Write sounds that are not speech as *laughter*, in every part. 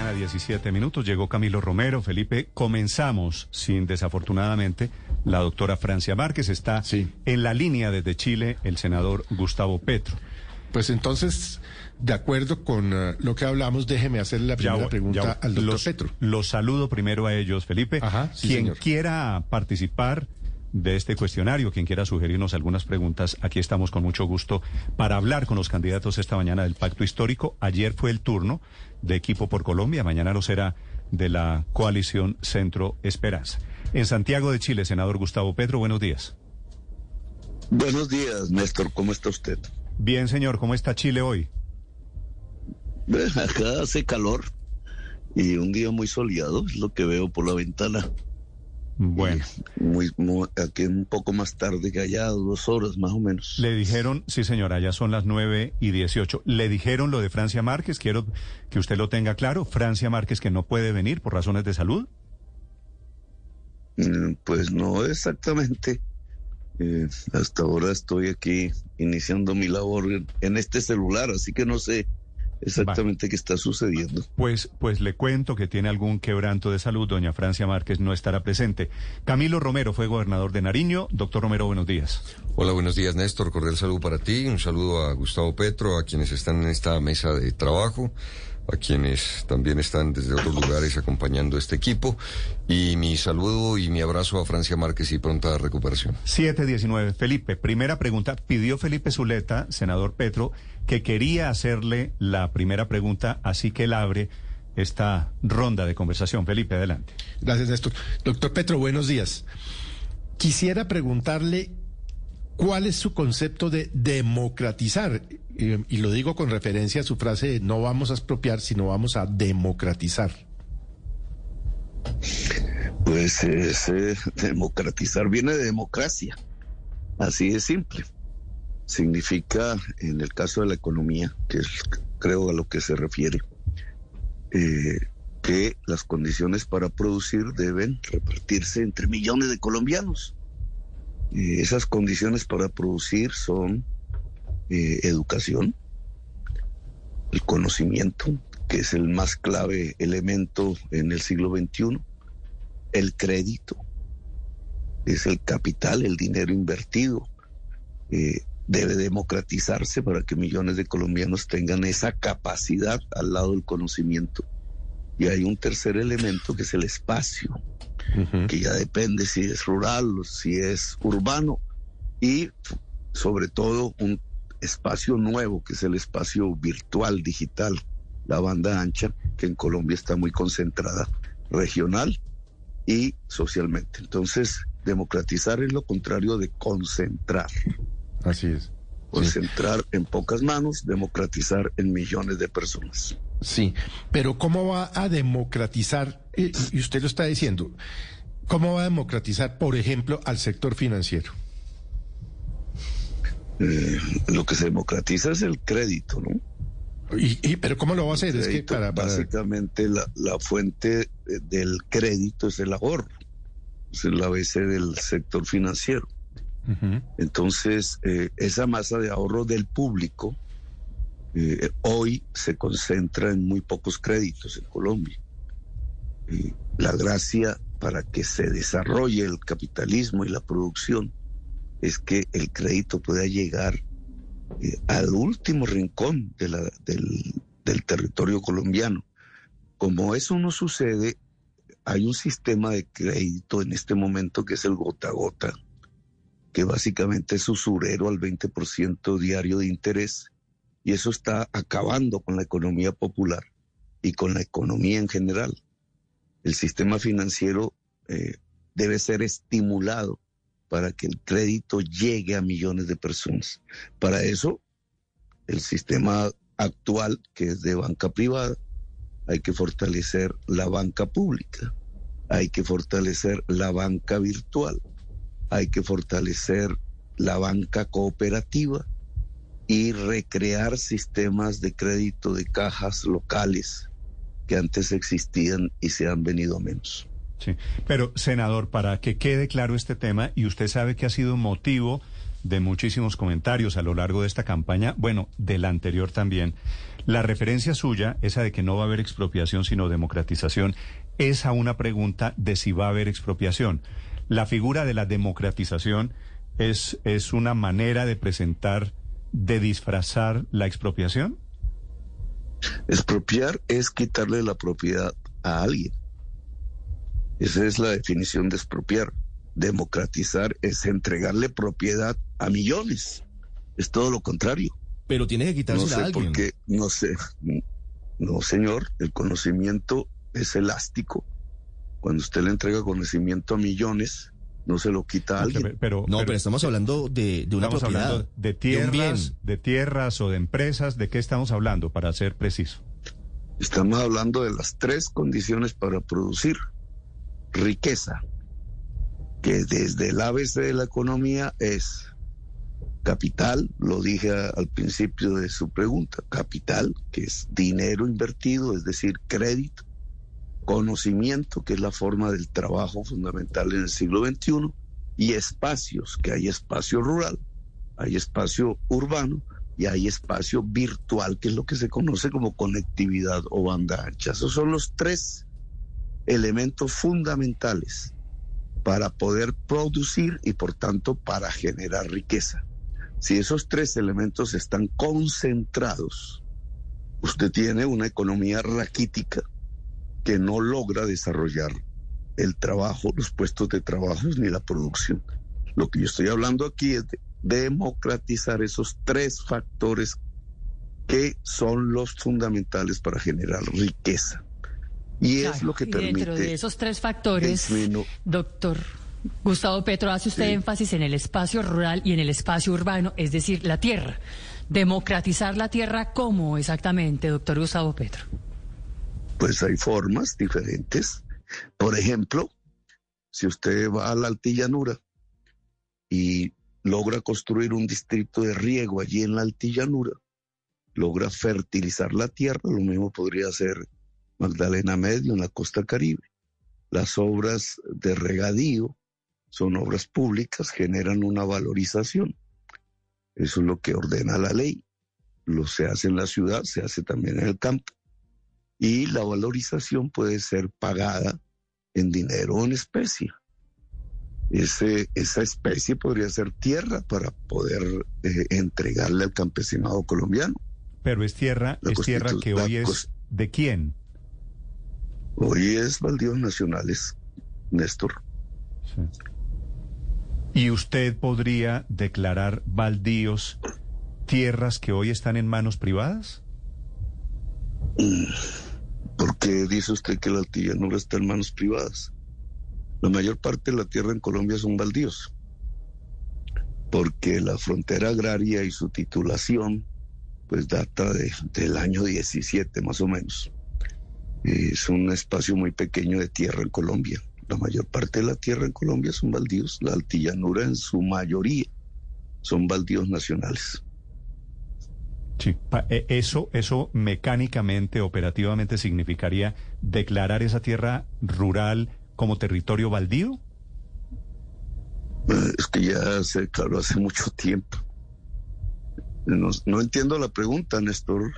A 17 minutos llegó Camilo Romero. Felipe, comenzamos sin desafortunadamente la doctora Francia Márquez. Está Sí. en la línea desde Chile el senador Gustavo Petro. Pues entonces, de acuerdo con eh, lo que hablamos, déjeme hacerle la primera Ya- pregunta ya- al doctor los, Petro. Los saludo primero a ellos, Felipe. Ajá, sí, quien señor. quiera participar de este cuestionario, quien quiera sugerirnos algunas preguntas, aquí estamos con mucho gusto para hablar con los candidatos esta mañana del Pacto Histórico. Ayer fue el turno de Equipo por Colombia, mañana lo será de la coalición Centro Esperanza. En Santiago de Chile, senador Gustavo Petro, buenos días. Buenos días, Néstor. ¿Cómo está usted? Bien, señor, ¿cómo está Chile hoy? Acá hace calor y un día muy soleado, es lo que veo por la ventana. Bueno. Muy, muy- aquí un poco más tarde que allá, dos horas más o menos. Le dijeron, sí señora, ya son las 9 y 18. Le dijeron lo de Francia Márquez, quiero que usted lo tenga claro. Francia Márquez que no puede venir por razones de salud. Mm, Pues no exactamente. Eh, hasta ahora estoy aquí iniciando mi labor en este celular, así que no sé exactamente qué está sucediendo. Pues, pues le cuento que tiene algún quebranto de salud. Doña Francia Márquez no estará presente. Camilo Romero fue gobernador de Nariño. Doctor Romero, buenos días. Hola, buenos días, Néstor. Cordial saludo para ti. Un saludo a Gustavo Petro, a quienes están en esta mesa de trabajo, a quienes también están desde otros lugares acompañando este equipo. Y mi saludo y mi abrazo a Francia Márquez y pronta recuperación. 719. Felipe, primera pregunta. Pidió Felipe Zuleta, senador Petro, que quería hacerle la primera pregunta, así que él abre esta ronda de conversación. Felipe, adelante. Gracias, Néstor. Doctor Petro, buenos días. Quisiera preguntarle cuál es su concepto de democratizar. Y lo digo con referencia a su frase no vamos a expropiar, sino vamos a democratizar. Pues democratizar viene de democracia, así de simple. Significa, en el caso de la economía, que es creo a lo que se refiere, eh, que las condiciones para producir deben repartirse entre millones de colombianos. Eh, esas condiciones para producir son eh, educación, el conocimiento, que es el más clave elemento en el siglo XXI, el crédito, es el capital, el dinero invertido. eh, debe democratizarse para que millones de colombianos tengan esa capacidad al lado del conocimiento. Y hay un tercer elemento que es el espacio, que ya depende si es rural o si es urbano, y sobre todo un espacio nuevo, que es el espacio virtual, digital, la banda ancha, que en Colombia está muy concentrada, regional y socialmente. Entonces, democratizar es lo contrario de concentrar. Así es. Concentrar en pocas manos, democratizar en millones de personas. Sí, pero ¿cómo va a democratizar? eh, Y usted lo está diciendo. ¿Cómo va a democratizar, por ejemplo, al sector financiero? Eh, lo que se democratiza es el crédito, ¿no? Y, y- pero ¿cómo lo va a hacer? Es que Crédito, para, para- Básicamente la, la fuente eh, del crédito es el ahorro, es el ABC del sector financiero. Entonces, eh, esa masa de ahorro del público eh, hoy se concentra en muy pocos créditos en Colombia. La gracia para que se desarrolle el capitalismo y la producción es que el crédito pueda llegar eh, al último rincón del territorio colombiano. Como eso no sucede, hay un sistema de crédito en este momento que es el gota a gota, que básicamente es usurero al 20% diario de interés, y eso está acabando con la economía popular y con la economía en general. El sistema financiero eh, debe ser estimulado para que el crédito llegue a millones de personas. Para eso, el sistema actual, que es de banca privada, hay que fortalecer la banca pública, hay que fortalecer la banca virtual, hay que fortalecer la banca cooperativa y recrear sistemas de crédito de cajas locales que antes existían y se han venido a menos. Sí, pero senador, para que quede claro este tema, y usted sabe que ha sido motivo de muchísimos comentarios a lo largo de esta campaña, bueno, de la anterior también, la referencia suya, esa de que no va a haber expropiación sino democratización, es a una pregunta de si va a haber expropiación. La figura de la democratización es, es una manera de presentar, de disfrazar la expropiación. Expropiar es quitarle la propiedad a alguien. Esa es la definición de expropiar. Democratizar es entregarle propiedad a millones. Es todo lo contrario. Pero tiene que quitarse no sé a alguien. Por qué, no sé. No, señor. El conocimiento es elástico. Cuando usted le entrega conocimiento a millones, no se lo quita a alguien. Pero, no, pero, estamos hablando de, de una estamos propiedad. hablando de tierras, de, tierras o de empresas. ¿De qué estamos hablando, para ser preciso? Estamos hablando de las tres condiciones para producir riqueza, que desde el ABC de la economía es capital, lo dije al principio de su pregunta, capital, que es dinero invertido, es decir, crédito, conocimiento, que es la forma del trabajo fundamental en el siglo XXI, y espacios, que hay espacio rural, hay espacio urbano y hay espacio virtual, que es lo que se conoce como conectividad o banda ancha. Esos son los tres elementos fundamentales para poder producir y por tanto para generar riqueza. Si esos tres elementos están concentrados, usted tiene una economía raquítica que no logra desarrollar el trabajo, los puestos de trabajo ni la producción. Lo que yo estoy hablando aquí es de democratizar esos tres factores que son los fundamentales para generar riqueza. Y claro, es lo que permite. Dentro de esos tres factores, doctor Gustavo Petro, hace usted sí. énfasis en el espacio rural y en el espacio urbano, es decir, la tierra. Democratizar la tierra, ¿cómo exactamente, doctor Gustavo Petro? Pues hay formas diferentes. Por ejemplo, si usted va a la altillanura y logra construir un distrito de riego allí en la altillanura, logra fertilizar la tierra, lo mismo podría hacer Magdalena Medio en la costa caribe. Las obras de regadío son obras públicas, generan una valorización. Eso es lo que ordena la ley. Lo se hace en la ciudad, se hace también en el campo. Y la valorización puede ser pagada en dinero o en especie. Ese, esa especie podría ser tierra para poder eh, entregarle al campesinado colombiano. Pero es tierra, la es tierra que hoy es de quién? Hoy es baldíos nacionales, Néstor. Sí. ¿Y usted podría declarar baldíos tierras que hoy están en manos privadas? ¿Por qué dice usted que la altillanura está en manos privadas? La mayor parte de la tierra en Colombia son baldíos, porque la frontera agraria y su titulación pues data de, del año 17 más o menos. Es un espacio muy pequeño de tierra en Colombia. La mayor parte de la tierra en Colombia son baldíos. La altillanura en su mayoría son baldíos nacionales. Sí, eso, eso mecánicamente, operativamente significaría declarar esa tierra rural como territorio baldío. Es que ya se declaró hace mucho tiempo. No, no entiendo la pregunta, Néstor.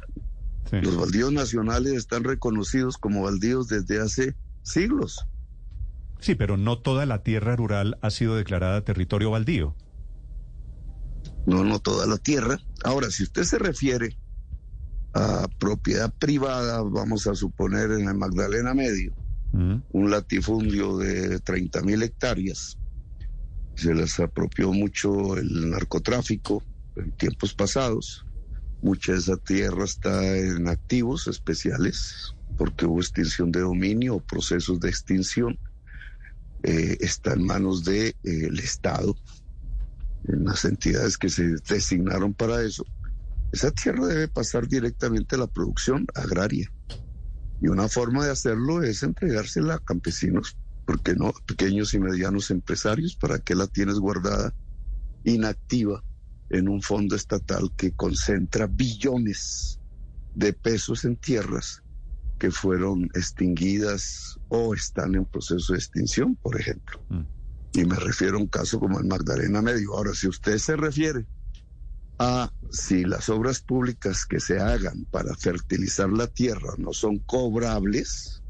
Sí. Los baldíos nacionales están reconocidos como baldíos desde hace siglos. Sí, pero no toda la tierra rural ha sido declarada territorio baldío. No, no toda la tierra. Ahora, si usted se refiere a propiedad privada, vamos a suponer en el Magdalena Medio, mm. un latifundio de 30 mil hectáreas, se les apropió mucho el narcotráfico en tiempos pasados. Mucha de esa tierra está en activos especiales porque hubo extinción de dominio o procesos de extinción. Eh, está en manos del de, eh, Estado, en las entidades que se designaron para eso. Esa tierra debe pasar directamente a la producción agraria. Y una forma de hacerlo es entregársela a campesinos, porque no? Pequeños y medianos empresarios, ¿para qué la tienes guardada inactiva en un fondo estatal que concentra billones de pesos en tierras que fueron extinguidas o están en proceso de extinción, por ejemplo? Mm. Y me refiero a un caso como el Magdalena Medio. Ahora, si usted se refiere a si las obras públicas que se hagan para fertilizar la tierra no son cobrables,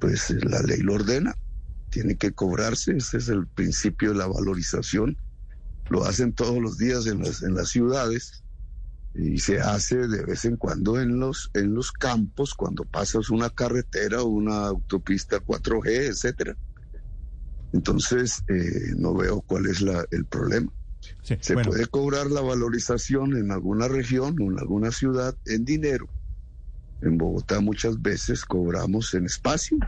pues la ley lo ordena, tiene que cobrarse, ese es el principio de la valorización, lo hacen todos los días en las, en las ciudades y se hace de vez en cuando en los, en los campos cuando pasas una carretera o una autopista 4G, etcétera. Entonces, eh, no veo cuál es la, el problema. Se puede cobrar la valorización en alguna región o en alguna ciudad en dinero. En Bogotá muchas veces cobramos en espacio.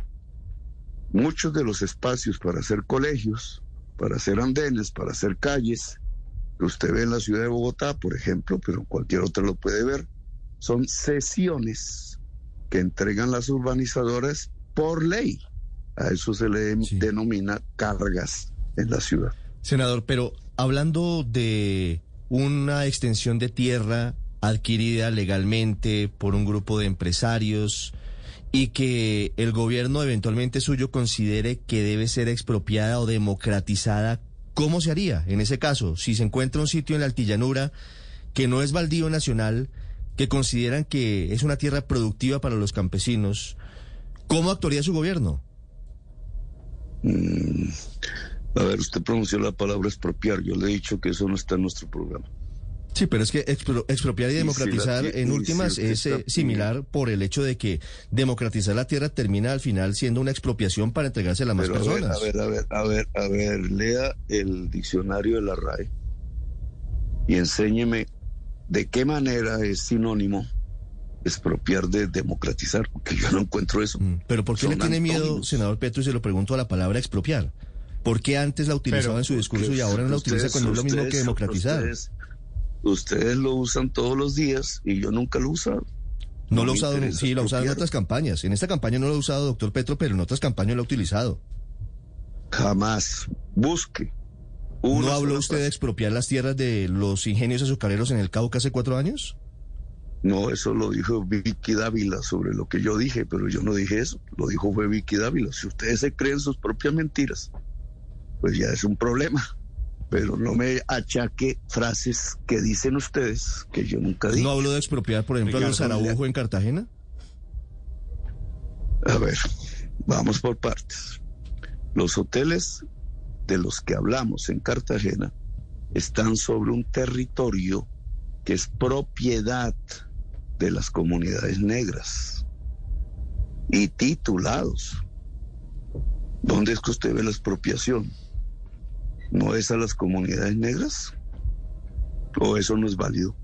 Muchos de los espacios para hacer colegios, para hacer andenes, para hacer calles, que usted ve en la ciudad de Bogotá, por ejemplo, pero cualquier otro lo puede ver, son sesiones que entregan las urbanizadoras por ley. A eso se le denomina cargas en la ciudad. Senador, pero hablando de una extensión de tierra adquirida legalmente por un grupo de empresarios y que el gobierno eventualmente suyo considere que debe ser expropiada o democratizada, ¿cómo se haría en ese caso? Si se encuentra un sitio en la altillanura que no es baldío nacional, que consideran que es una tierra productiva para los campesinos, ¿cómo actuaría su gobierno? Mm, a ver, usted pronunció la palabra expropiar. Yo le he dicho que eso no está en nuestro programa. Sí, pero es que expropiar y democratizar en últimas es eh, similar por el hecho de que democratizar la tierra termina al final siendo una expropiación para entregársela a más personas. A ver, a ver, a ver, a ver, lea el diccionario de la RAE y enséñeme de qué manera es sinónimo expropiar de democratizar, porque yo no encuentro eso. Mm, pero ¿por qué le tiene miedo, senador Petro, y se lo pregunto a la palabra expropiar? ¿Por qué antes la utilizaba en su discurso y ahora no la utiliza cuando es lo mismo que democratizar? Ustedes, lo usan todos los días y yo nunca lo he usado. No, lo he usado, sí, lo usado en otras campañas. En esta campaña no lo he usado, doctor Petro, pero en otras campañas lo he utilizado. Jamás. Busque. ¿No habló usted de expropiar las tierras de los ingenios azucareros en el Cauca hace cuatro años? No, eso lo dijo Vicky Dávila sobre lo que yo dije, pero yo no dije eso. Lo dijo fue Vicky Dávila. Si ustedes se creen sus propias mentiras, pues ya es un problema. Pero no me achaque frases que dicen ustedes que yo nunca dije. ¿No hablo de expropiar, por ejemplo, a los Araujo en Cartagena? A ver, vamos por partes. Los hoteles de los que hablamos en Cartagena están sobre un territorio que es propiedad de las comunidades negras y titulados. ¿Dónde es que usted ve la expropiación? ¿No es a las comunidades negras? ¿O eso no es válido?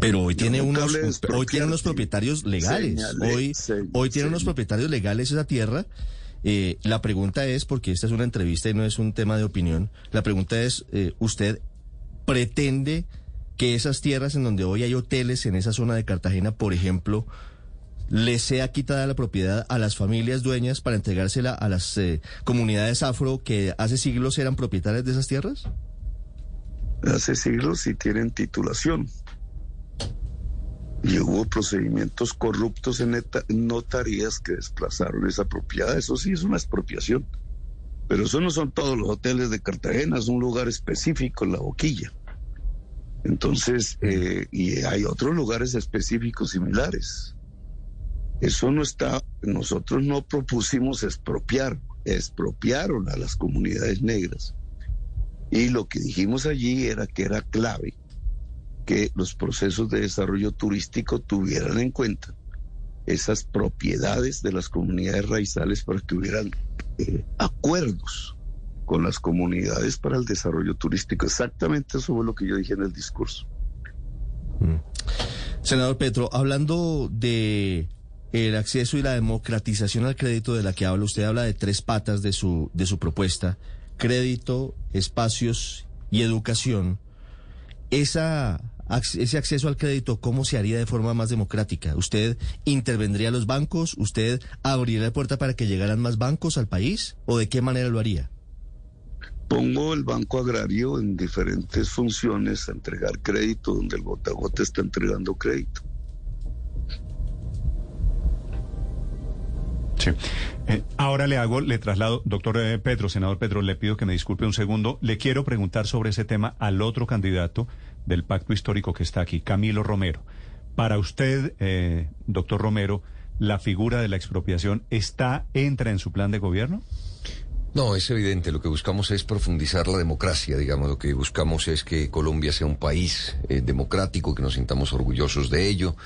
Pero hoy tiene unos hoy tiene unos propietarios legales. hoy hoy tiene unos propietarios legales esa tierra. Eh, la pregunta es, porque esta es una entrevista y no es un tema de opinión, la pregunta es, eh, ¿usted pretende que esas tierras en donde hoy hay hoteles en esa zona de Cartagena, por ejemplo, le sea quitada la propiedad a las familias dueñas para entregársela a las eh, comunidades afro que hace siglos eran propietarias de esas tierras? Hace siglos sí tienen titulación. Y hubo procedimientos corruptos en notarías que desplazaron esa propiedad. Eso sí es una expropiación. Pero eso no son todos los hoteles de Cartagena, es un lugar específico, la boquilla. Entonces, eh, y hay otros lugares específicos similares. Eso no está, nosotros no propusimos expropiar, expropiaron a las comunidades negras. Y lo que dijimos allí era que era clave que los procesos de desarrollo turístico tuvieran en cuenta esas propiedades de las comunidades raizales para que hubieran eh, acuerdos con las comunidades para el desarrollo turístico. Exactamente eso fue lo que yo dije en el discurso. Mm. Senador Petro, hablando de el acceso y la democratización al crédito de la que habla, usted habla de tres patas de su, de su propuesta, crédito, espacios y educación. Esa ese acceso al crédito, ¿cómo se haría de forma más democrática? ¿Usted intervendría a los bancos? ¿Usted abriría la puerta para que llegaran más bancos al país? ¿O de qué manera lo haría? Pongo el Banco Agrario en diferentes funciones a entregar crédito, donde el gota gota está entregando crédito. Eh, ahora le hago, le traslado, doctor eh, Pedro, senador Pedro, le pido que me disculpe un segundo. Le quiero preguntar sobre ese tema al otro candidato del pacto histórico que está aquí, Camilo Romero. Para usted, eh, doctor Romero, ¿la figura de la expropiación está, entra en su plan de gobierno? No, es evidente. Lo que buscamos es profundizar la democracia, digamos. Lo que buscamos es que Colombia sea un país democrático, que nos sintamos orgullosos de ello.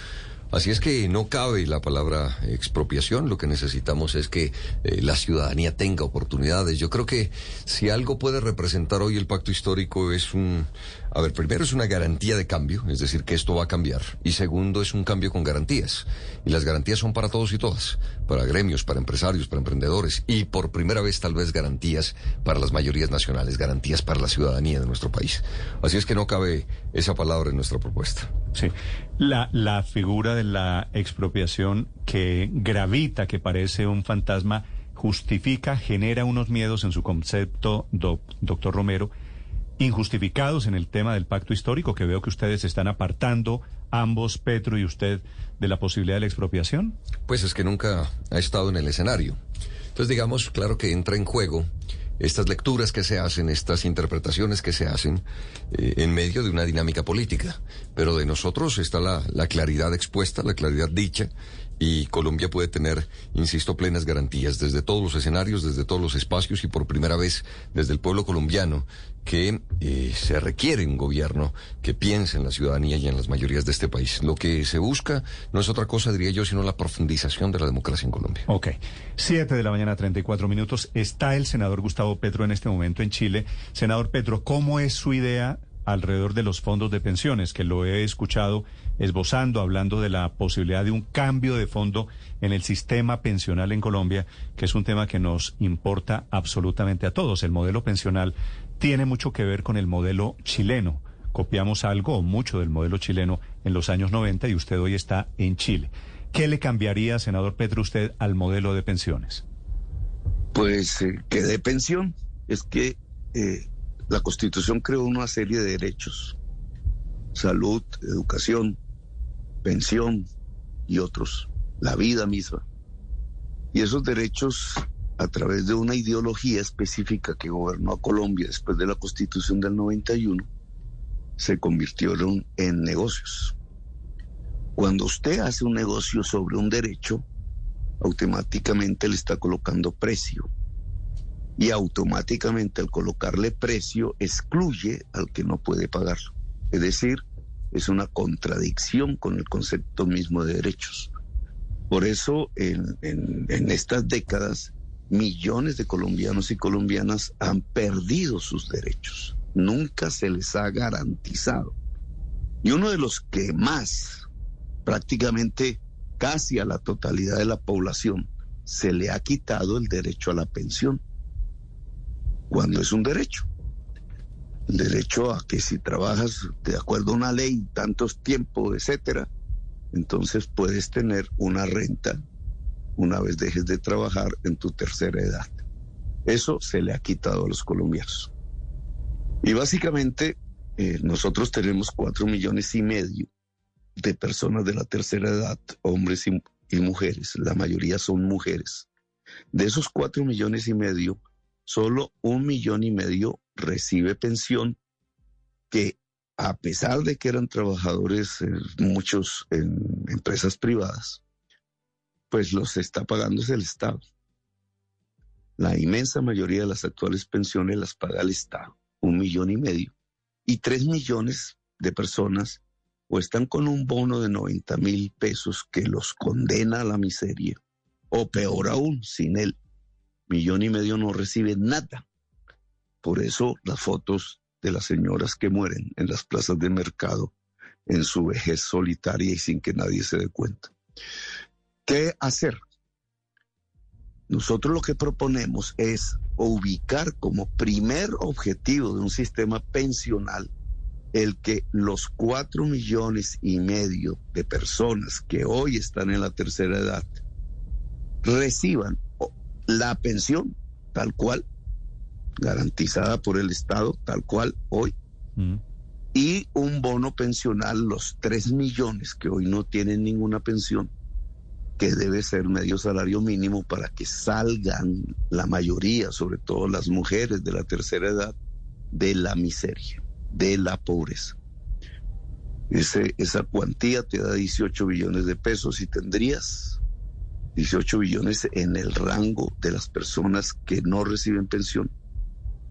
Así es que no cabe la palabra expropiación, lo que necesitamos es que eh, la ciudadanía tenga oportunidades. Yo creo que si algo puede representar hoy el pacto histórico es un, a ver, primero es una garantía de cambio, es decir, que esto va a cambiar. Y segundo es un cambio con garantías. Y las garantías son para todos y todas, para gremios, para empresarios, para emprendedores. Y por primera vez tal vez garantías para las mayorías nacionales, garantías para la ciudadanía de nuestro país. Así es que no cabe esa palabra en nuestra propuesta. Sí. La, la figura de la expropiación que gravita, que parece un fantasma, justifica, genera unos miedos en su concepto, doctor Romero injustificados en el tema del pacto histórico, que veo que ustedes están apartando, ambos, Petro y usted, de la posibilidad de la expropiación? Pues es que nunca ha estado en el escenario. Entonces, digamos, claro que entra en juego estas lecturas que se hacen, estas interpretaciones que se hacen eh, en medio de una dinámica política. Pero de nosotros está la, la claridad expuesta, la claridad dicha, y Colombia puede tener, insisto, plenas garantías desde todos los escenarios, desde todos los espacios y por primera vez desde el pueblo colombiano que eh, se requiere un gobierno que piense en la ciudadanía y en las mayorías de este país. Lo que se busca no es otra cosa, diría yo, sino la profundización de la democracia en Colombia. Ok. Siete de la mañana, 34 minutos. Está el senador Gustavo Petro en este momento en Chile. Senador Petro, ¿cómo es su idea alrededor de los fondos de pensiones, que lo he escuchado esbozando, hablando de la posibilidad de un cambio de fondo en el sistema pensional en Colombia, que es un tema que nos importa absolutamente a todos. El modelo pensional tiene mucho que ver con el modelo chileno. Copiamos algo o mucho del modelo chileno en los años 90 y usted hoy está en Chile. ¿Qué le cambiaría, senador Petro, usted al modelo de pensiones? Pues eh, que de pensión es que eh, la Constitución creó una serie de derechos, salud, educación, pensión y otros, la vida misma. Y esos derechos, a través de una ideología específica que gobernó a Colombia después de la Constitución del 91, se convirtieron en negocios. Cuando usted hace un negocio sobre un derecho, automáticamente le está colocando precio y automáticamente al colocarle precio excluye al que no puede pagarlo. Es decir, es una contradicción con el concepto mismo de derechos. Por eso en, en estas décadas millones de colombianos y colombianas han perdido sus derechos. Nunca se les ha garantizado. Y uno de los que más, prácticamente casi a la totalidad de la población, se le ha quitado el derecho a la pensión cuando es un derecho. El derecho a que si trabajas de acuerdo a una ley, tantos tiempos, etcétera, entonces puedes tener una renta una vez dejes de trabajar en tu tercera edad. Eso se le ha quitado a los colombianos. Y básicamente eh, nosotros tenemos cuatro millones y medio de personas de la tercera edad, hombres y mujeres, la mayoría son mujeres. De esos cuatro millones y medio, solo un millón y medio recibe pensión que a pesar de que eran trabajadores eh, muchos en empresas privadas, pues los está pagando el Estado. La inmensa mayoría de las actuales pensiones las paga el Estado, un millón y medio. Y tres millones de personas o están con un bono de 90 mil pesos que los condena a la miseria, o peor aún, sin él, millón y medio no recibe nada. Por eso las fotos de las señoras que mueren en las plazas de mercado en su vejez solitaria y sin que nadie se dé cuenta. ¿Qué hacer? Nosotros lo que proponemos es ubicar como primer objetivo de un sistema pensional el que los cuatro millones y medio de personas que hoy están en la tercera edad reciban la pensión tal cual, garantizada por el Estado tal cual hoy, mm. y un bono pensional, los tres millones que hoy no tienen ninguna pensión, que debe ser medio salario mínimo para que salgan la mayoría, sobre todo las mujeres de la tercera edad, de la miseria, de la pobreza. Ese, esa cuantía te da 18 billones de pesos y tendrías 18 billones en el rango de las personas que no reciben pensión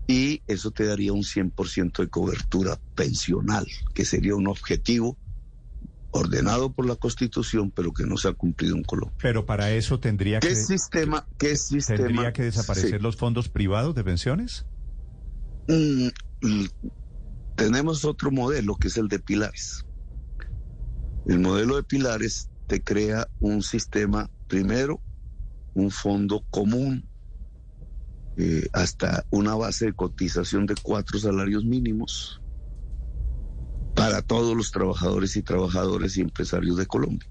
y eso te daría un 100% de cobertura pensional, que sería un objetivo ordenado por la Constitución, pero que no se ha cumplido en Colombia. Pero para eso tendría ¿Qué que sistema, qué sistema tendría que desaparecer los fondos privados de pensiones. Mm, tenemos otro modelo que es el de pilares. El modelo de pilares te crea un sistema, primero, un fondo común eh, hasta una base de cotización de cuatro salarios mínimos para todos los trabajadores y trabajadores y empresarios de Colombia.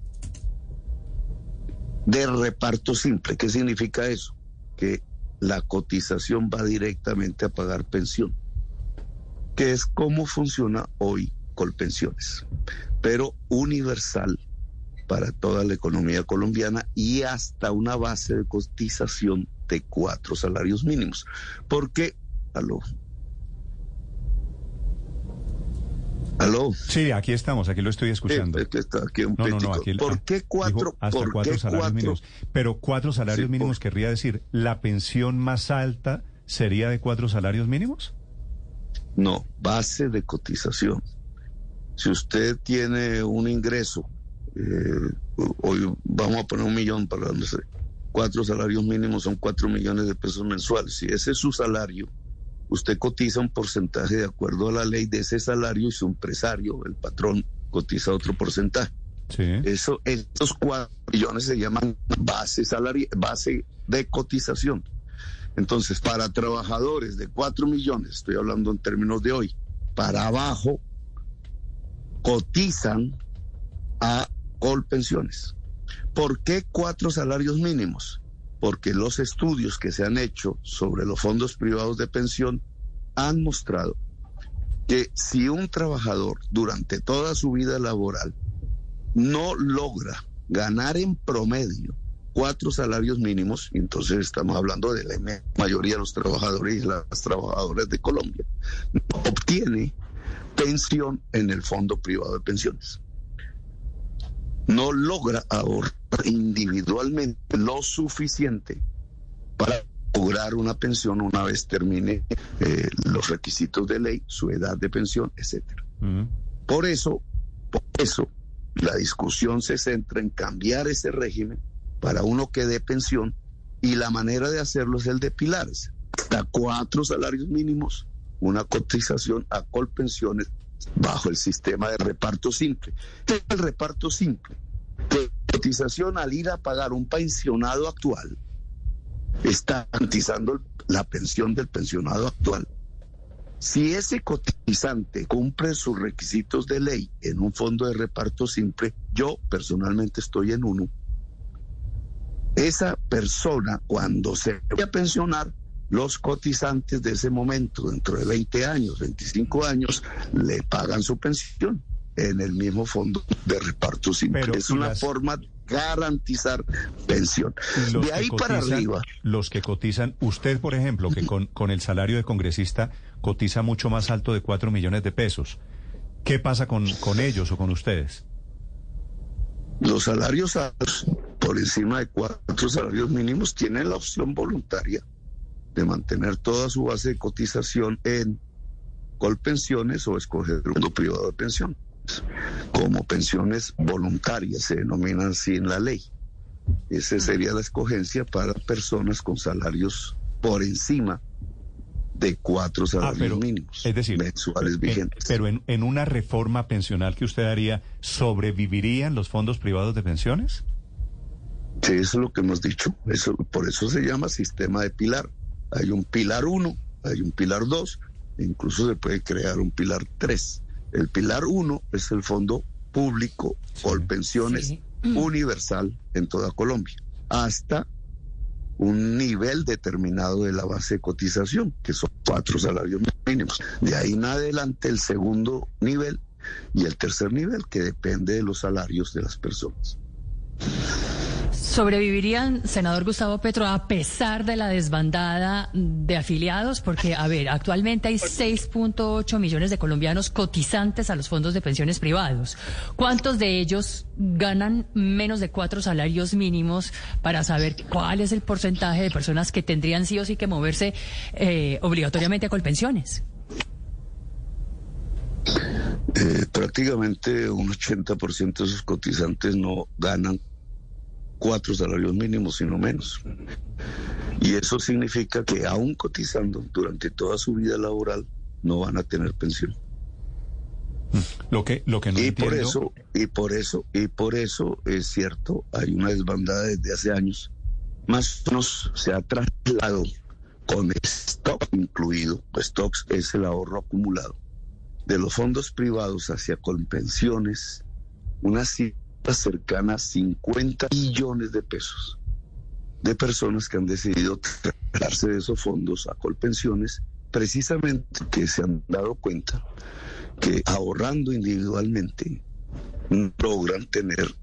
De reparto simple, ¿qué significa eso? Que la cotización va directamente a pagar pensión, que es cómo funciona hoy Colpensiones, pero universal para toda la economía colombiana y hasta una base de cotización de cuatro salarios mínimos. Porque, aló, ¿Aló? Sí, aquí estamos, aquí lo estoy escuchando. no, no, no, aquí, ¿Por qué cuatro? hasta cuatro salarios mínimos. Pero cuatro salarios mínimos querría decir, ¿la pensión más alta sería de cuatro salarios mínimos? No, base de cotización. Si usted tiene un ingreso, eh, hoy vamos a poner un millón para donde cuatro salarios mínimos son cuatro millones de pesos mensuales. Si ese es su salario, usted cotiza un porcentaje de acuerdo a la ley de ese salario y su empresario, el patrón, cotiza otro porcentaje. Eso, estos cuatro millones se llaman base base de cotización. Entonces, para trabajadores de cuatro millones, estoy hablando en términos de hoy, para abajo, cotizan a Colpensiones. ¿Por qué cuatro salarios mínimos? porque los estudios que se han hecho sobre los fondos privados de pensión han mostrado que si un trabajador durante toda su vida laboral no logra ganar en promedio cuatro salarios mínimos, entonces estamos hablando de la mayoría de los trabajadores y las trabajadoras de Colombia, obtiene pensión en el fondo privado de pensiones. No logra ahorrar individualmente lo suficiente para lograr una pensión una vez termine eh, los requisitos de ley, su edad de pensión, etcétera. Por eso, por eso, la discusión se centra en cambiar ese régimen para uno que dé pensión y la manera de hacerlo es el de pilares. Hasta cuatro salarios mínimos, una cotización a colpensiones bajo el sistema de reparto simple. ¿Qué es el reparto simple? cotización al ir a pagar un pensionado actual está garantizando la pensión del pensionado actual. Si ese cotizante cumple sus requisitos de ley en un fondo de reparto simple, yo personalmente estoy en uno, esa persona cuando se vaya a pensionar, los cotizantes de ese momento, dentro de 20 años, 25 años, le pagan su pensión en el mismo fondo de reparto simple. es una forma de garantizar pensión. De ahí para arriba. Los que cotizan, usted por ejemplo, que con, con el salario de congresista cotiza mucho más alto de 4 millones de pesos. ¿Qué pasa con, con ellos o con ustedes? Los salarios altos, por encima de cuatro salarios mínimos, tienen la opción voluntaria de mantener toda su base de cotización en Colpensiones o escoger un fondo privado de pensión como pensiones voluntarias, se denominan así en la ley. Esa sería la escogencia para personas con salarios por encima de cuatro ah, salarios mínimos es decir, mensuales vigentes. pero en, en, una reforma pensional que usted haría, ¿sobrevivirían los fondos privados de pensiones? Sí, eso es lo que hemos dicho. Eso, por eso se llama sistema de pilar. Hay un pilar uno, hay un pilar dos, incluso se puede crear un pilar tres El pilar uno es el fondo público por pensiones universal en toda Colombia, hasta un nivel determinado de la base de cotización, que son cuatro salarios mínimos. De ahí en adelante el segundo nivel y el tercer nivel, que depende de los salarios de las personas. ¿Sobrevivirían, senador Gustavo Petro, a pesar de la desbandada de afiliados? Porque, a ver, actualmente hay 6.8 millones de colombianos cotizantes a los fondos de pensiones privados. ¿Cuántos de ellos ganan menos de cuatro salarios mínimos para saber cuál es el porcentaje de personas que tendrían sí o sí que moverse eh, obligatoriamente a Colpensiones? Eh, prácticamente un 80% de esos cotizantes no ganan cuatro salarios mínimos, sino menos. Y eso significa que aún cotizando durante toda su vida laboral no van a tener pensión. Lo que, lo que no y entiendo... por eso, y por eso, y por eso es cierto, hay una desbandada desde hace años. Más o menos se ha trasladado con stock incluido, stocks es el ahorro acumulado, de los fondos privados hacia pensiones, una cercana a 50 millones de pesos de personas que han decidido trasladarse de esos fondos a Colpensiones, precisamente que se han dado cuenta que ahorrando individualmente logran tener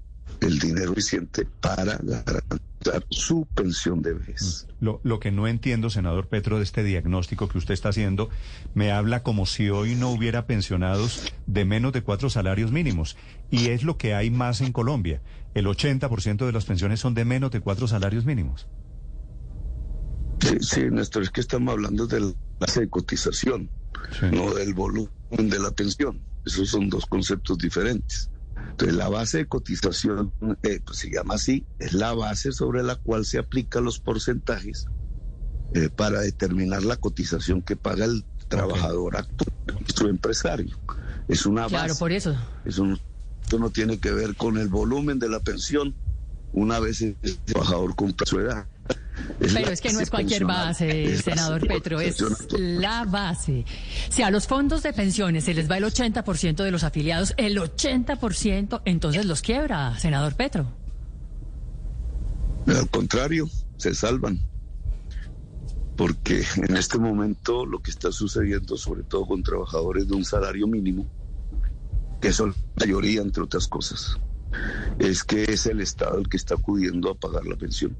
el dinero suficiente para garantizar su pensión de vejez. Lo, lo, que no entiendo, senador Petro, de este diagnóstico que usted está haciendo, me habla como si hoy no hubiera pensionados de menos de cuatro salarios mínimos. Y es lo que hay más en Colombia. El 80% de las pensiones son de menos de cuatro salarios mínimos. Sí, sí, Néstor, es que estamos hablando de la base de cotización, no del volumen de la pensión. Esos son dos conceptos diferentes. Entonces, la base de cotización, eh, pues se llama así, es la base sobre la cual se aplican los porcentajes eh, para determinar la cotización que paga el trabajador actual, su empresario. Es una base. Claro, por eso. Eso no tiene que ver con el volumen de la pensión una vez el trabajador cumple su edad. Pero es que no es cualquier base, senador Petro, es la base. Si a los fondos de pensiones se les va el 80% de los afiliados, el 80% entonces los quiebra, senador Petro. Al contrario, se salvan. Porque en este momento lo que está sucediendo, sobre todo con trabajadores de un salario mínimo, que son la mayoría, entre otras cosas, es que es el Estado el que está acudiendo a pagar la pensión.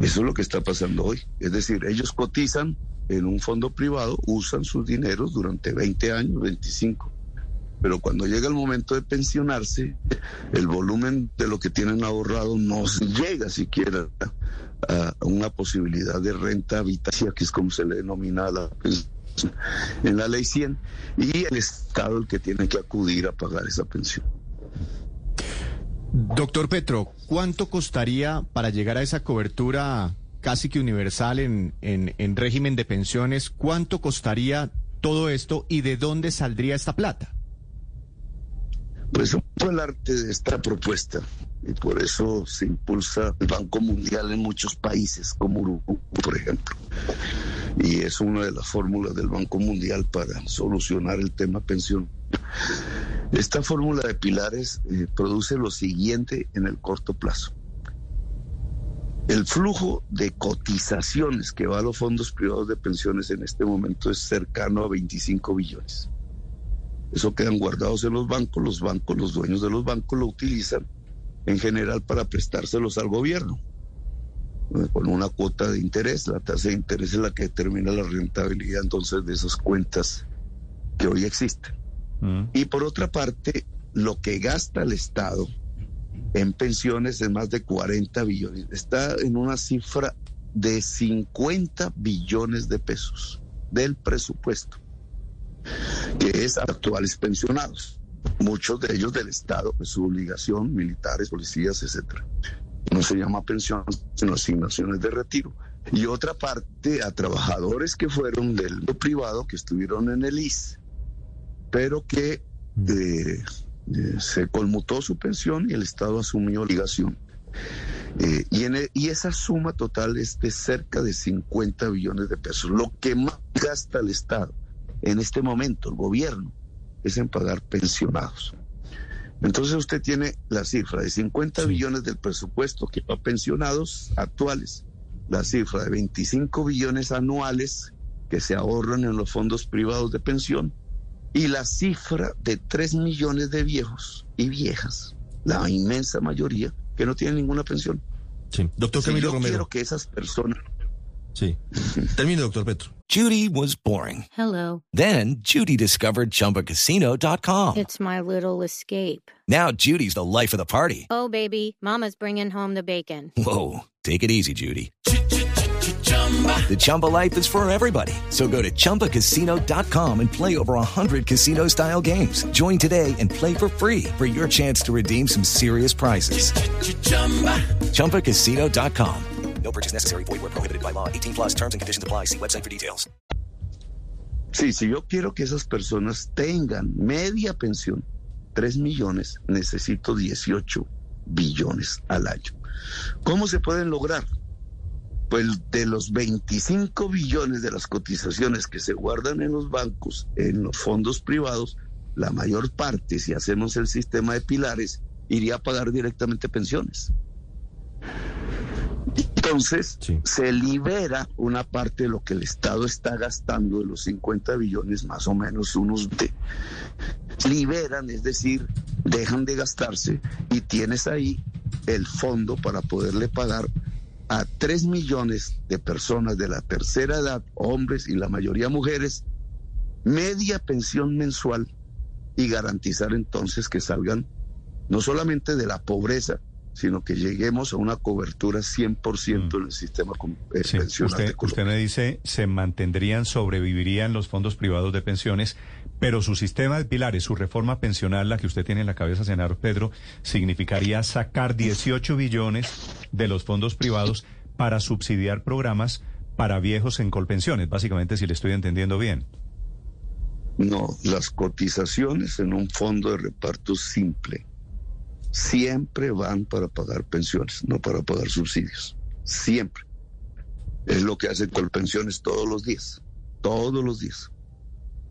Eso es lo que está pasando hoy. Es decir, ellos cotizan en un fondo privado, usan sus dineros durante 20 años, 25. Pero cuando llega el momento de pensionarse, el volumen de lo que tienen ahorrado no llega siquiera a una posibilidad de renta habitación, que es como se le denomina la en la ley 100, y el Estado el que tiene que acudir a pagar esa pensión. Doctor Petro, ¿cuánto costaría para llegar a esa cobertura casi que universal en, en, régimen de pensiones? ¿Cuánto costaría todo esto y de dónde saldría esta plata? Pues un poco el arte de esta propuesta y por eso se impulsa el Banco Mundial en muchos países, como Uruguay, por ejemplo. Y es una de las fórmulas del Banco Mundial para solucionar el tema pensión esta fórmula de pilares eh, produce lo siguiente en el corto plazo. El flujo de cotizaciones que va a los fondos privados de pensiones en este momento es cercano a 25 billones. Eso quedan guardados en los bancos, los bancos, los dueños de los bancos lo utilizan en general para prestárselos al gobierno, eh, con una cuota de interés. La tasa de interés es la que determina la rentabilidad entonces de esas cuentas que hoy existen. Y por otra parte, lo que gasta el Estado en pensiones es más de 40 billones. Está en una cifra de 50 billones de pesos del presupuesto, que es actuales pensionados, muchos de ellos del Estado, es su obligación, militares, policías, etcétera. No se llama pensión, sino asignaciones de retiro. Y otra parte a trabajadores que fueron del privado, que estuvieron en el IS, pero que mm. eh, eh, se conmutó su pensión y el Estado asumió obligación. Eh, y, en y esa suma total es de cerca de 50 billones de pesos. Lo que más gasta el Estado en este momento, el gobierno, es en pagar pensionados. Entonces usted tiene la cifra de 50 billones del presupuesto que va a pensionados actuales, la cifra de 25 billones anuales que se ahorran en los fondos privados de pensión y la cifra de 3 millones de viejos y viejas, la inmensa mayoría, que no tienen ninguna pensión. Sí. Doctor Camilo yo Romero. quiero que esas personas... Sí. *laughs* Termine, doctor Petro. Judy was boring. Hello. Then Judy discovered ChumbaCasino.com. It's my little escape. Now Judy's the life of the party. Oh, baby, mama's bringing home the bacon. Whoa, take it easy, Judy. The Chumba life is for everybody. So go to ChumbaCasino.com and play over 100 casino-style games. Join today and play for free for your chance to redeem some serious prizes. ChumbaCasino.com. No purchase necessary. Void where prohibited by law. 18 plus terms and conditions apply. See website for details. Sí, si yo quiero que esas personas tengan media pensión, 3 millones, necesito 18 billones al año. ¿Cómo se pueden lograr? Pues de los 25 billones de las cotizaciones que se guardan en los bancos, en los fondos privados, la mayor parte, si hacemos el sistema de pilares, iría a pagar directamente pensiones. Entonces, se libera una parte de lo que el Estado está gastando de los 50 billones, más o menos unos de liberan, es decir, dejan de gastarse y tienes ahí el fondo para poderle pagar a 3 millones de personas de la tercera edad, hombres y la mayoría mujeres, media pensión mensual y garantizar entonces que salgan no solamente de la pobreza, sino que lleguemos a una cobertura 100% en el sistema eh, Sí, pensional. usted, usted me dice, se mantendrían, sobrevivirían los fondos privados de pensiones, pero su sistema de pilares, su reforma pensional, la que usted tiene en la cabeza, senador Pedro, significaría sacar 18 billones de los fondos privados para subsidiar programas para viejos en colpensiones, básicamente, si le estoy entendiendo bien. No, las cotizaciones en un fondo de reparto simple siempre van para pagar pensiones, no para pagar subsidios. Siempre. Es lo que hacen con pensiones todos los días. Todos los días.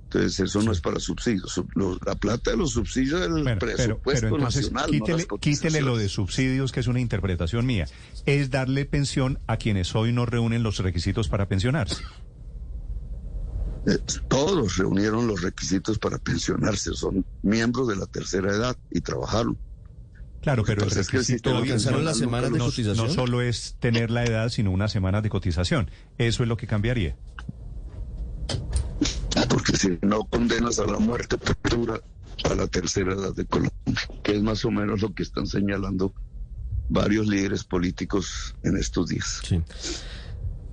Entonces, eso no es para subsidios. La plata de los subsidios del Bueno, presupuesto pero entonces nacional. no quítele, lo de subsidios, que es una interpretación mía. Es darle pensión a quienes hoy no reúnen los requisitos para pensionarse. Eh, Todos reunieron los requisitos para pensionarse. Son miembros de la tercera edad y trabajaron. Claro, pero el pasa es que el requisito pensional las semanas de no, cotización? no solo es tener la edad, sino unas semanas de cotización. Eso es lo que cambiaría. Porque si no condenas a la muerte perpetua a la tercera edad de Colombia, que es más o menos lo que están señalando varios líderes políticos en estos días. Sí.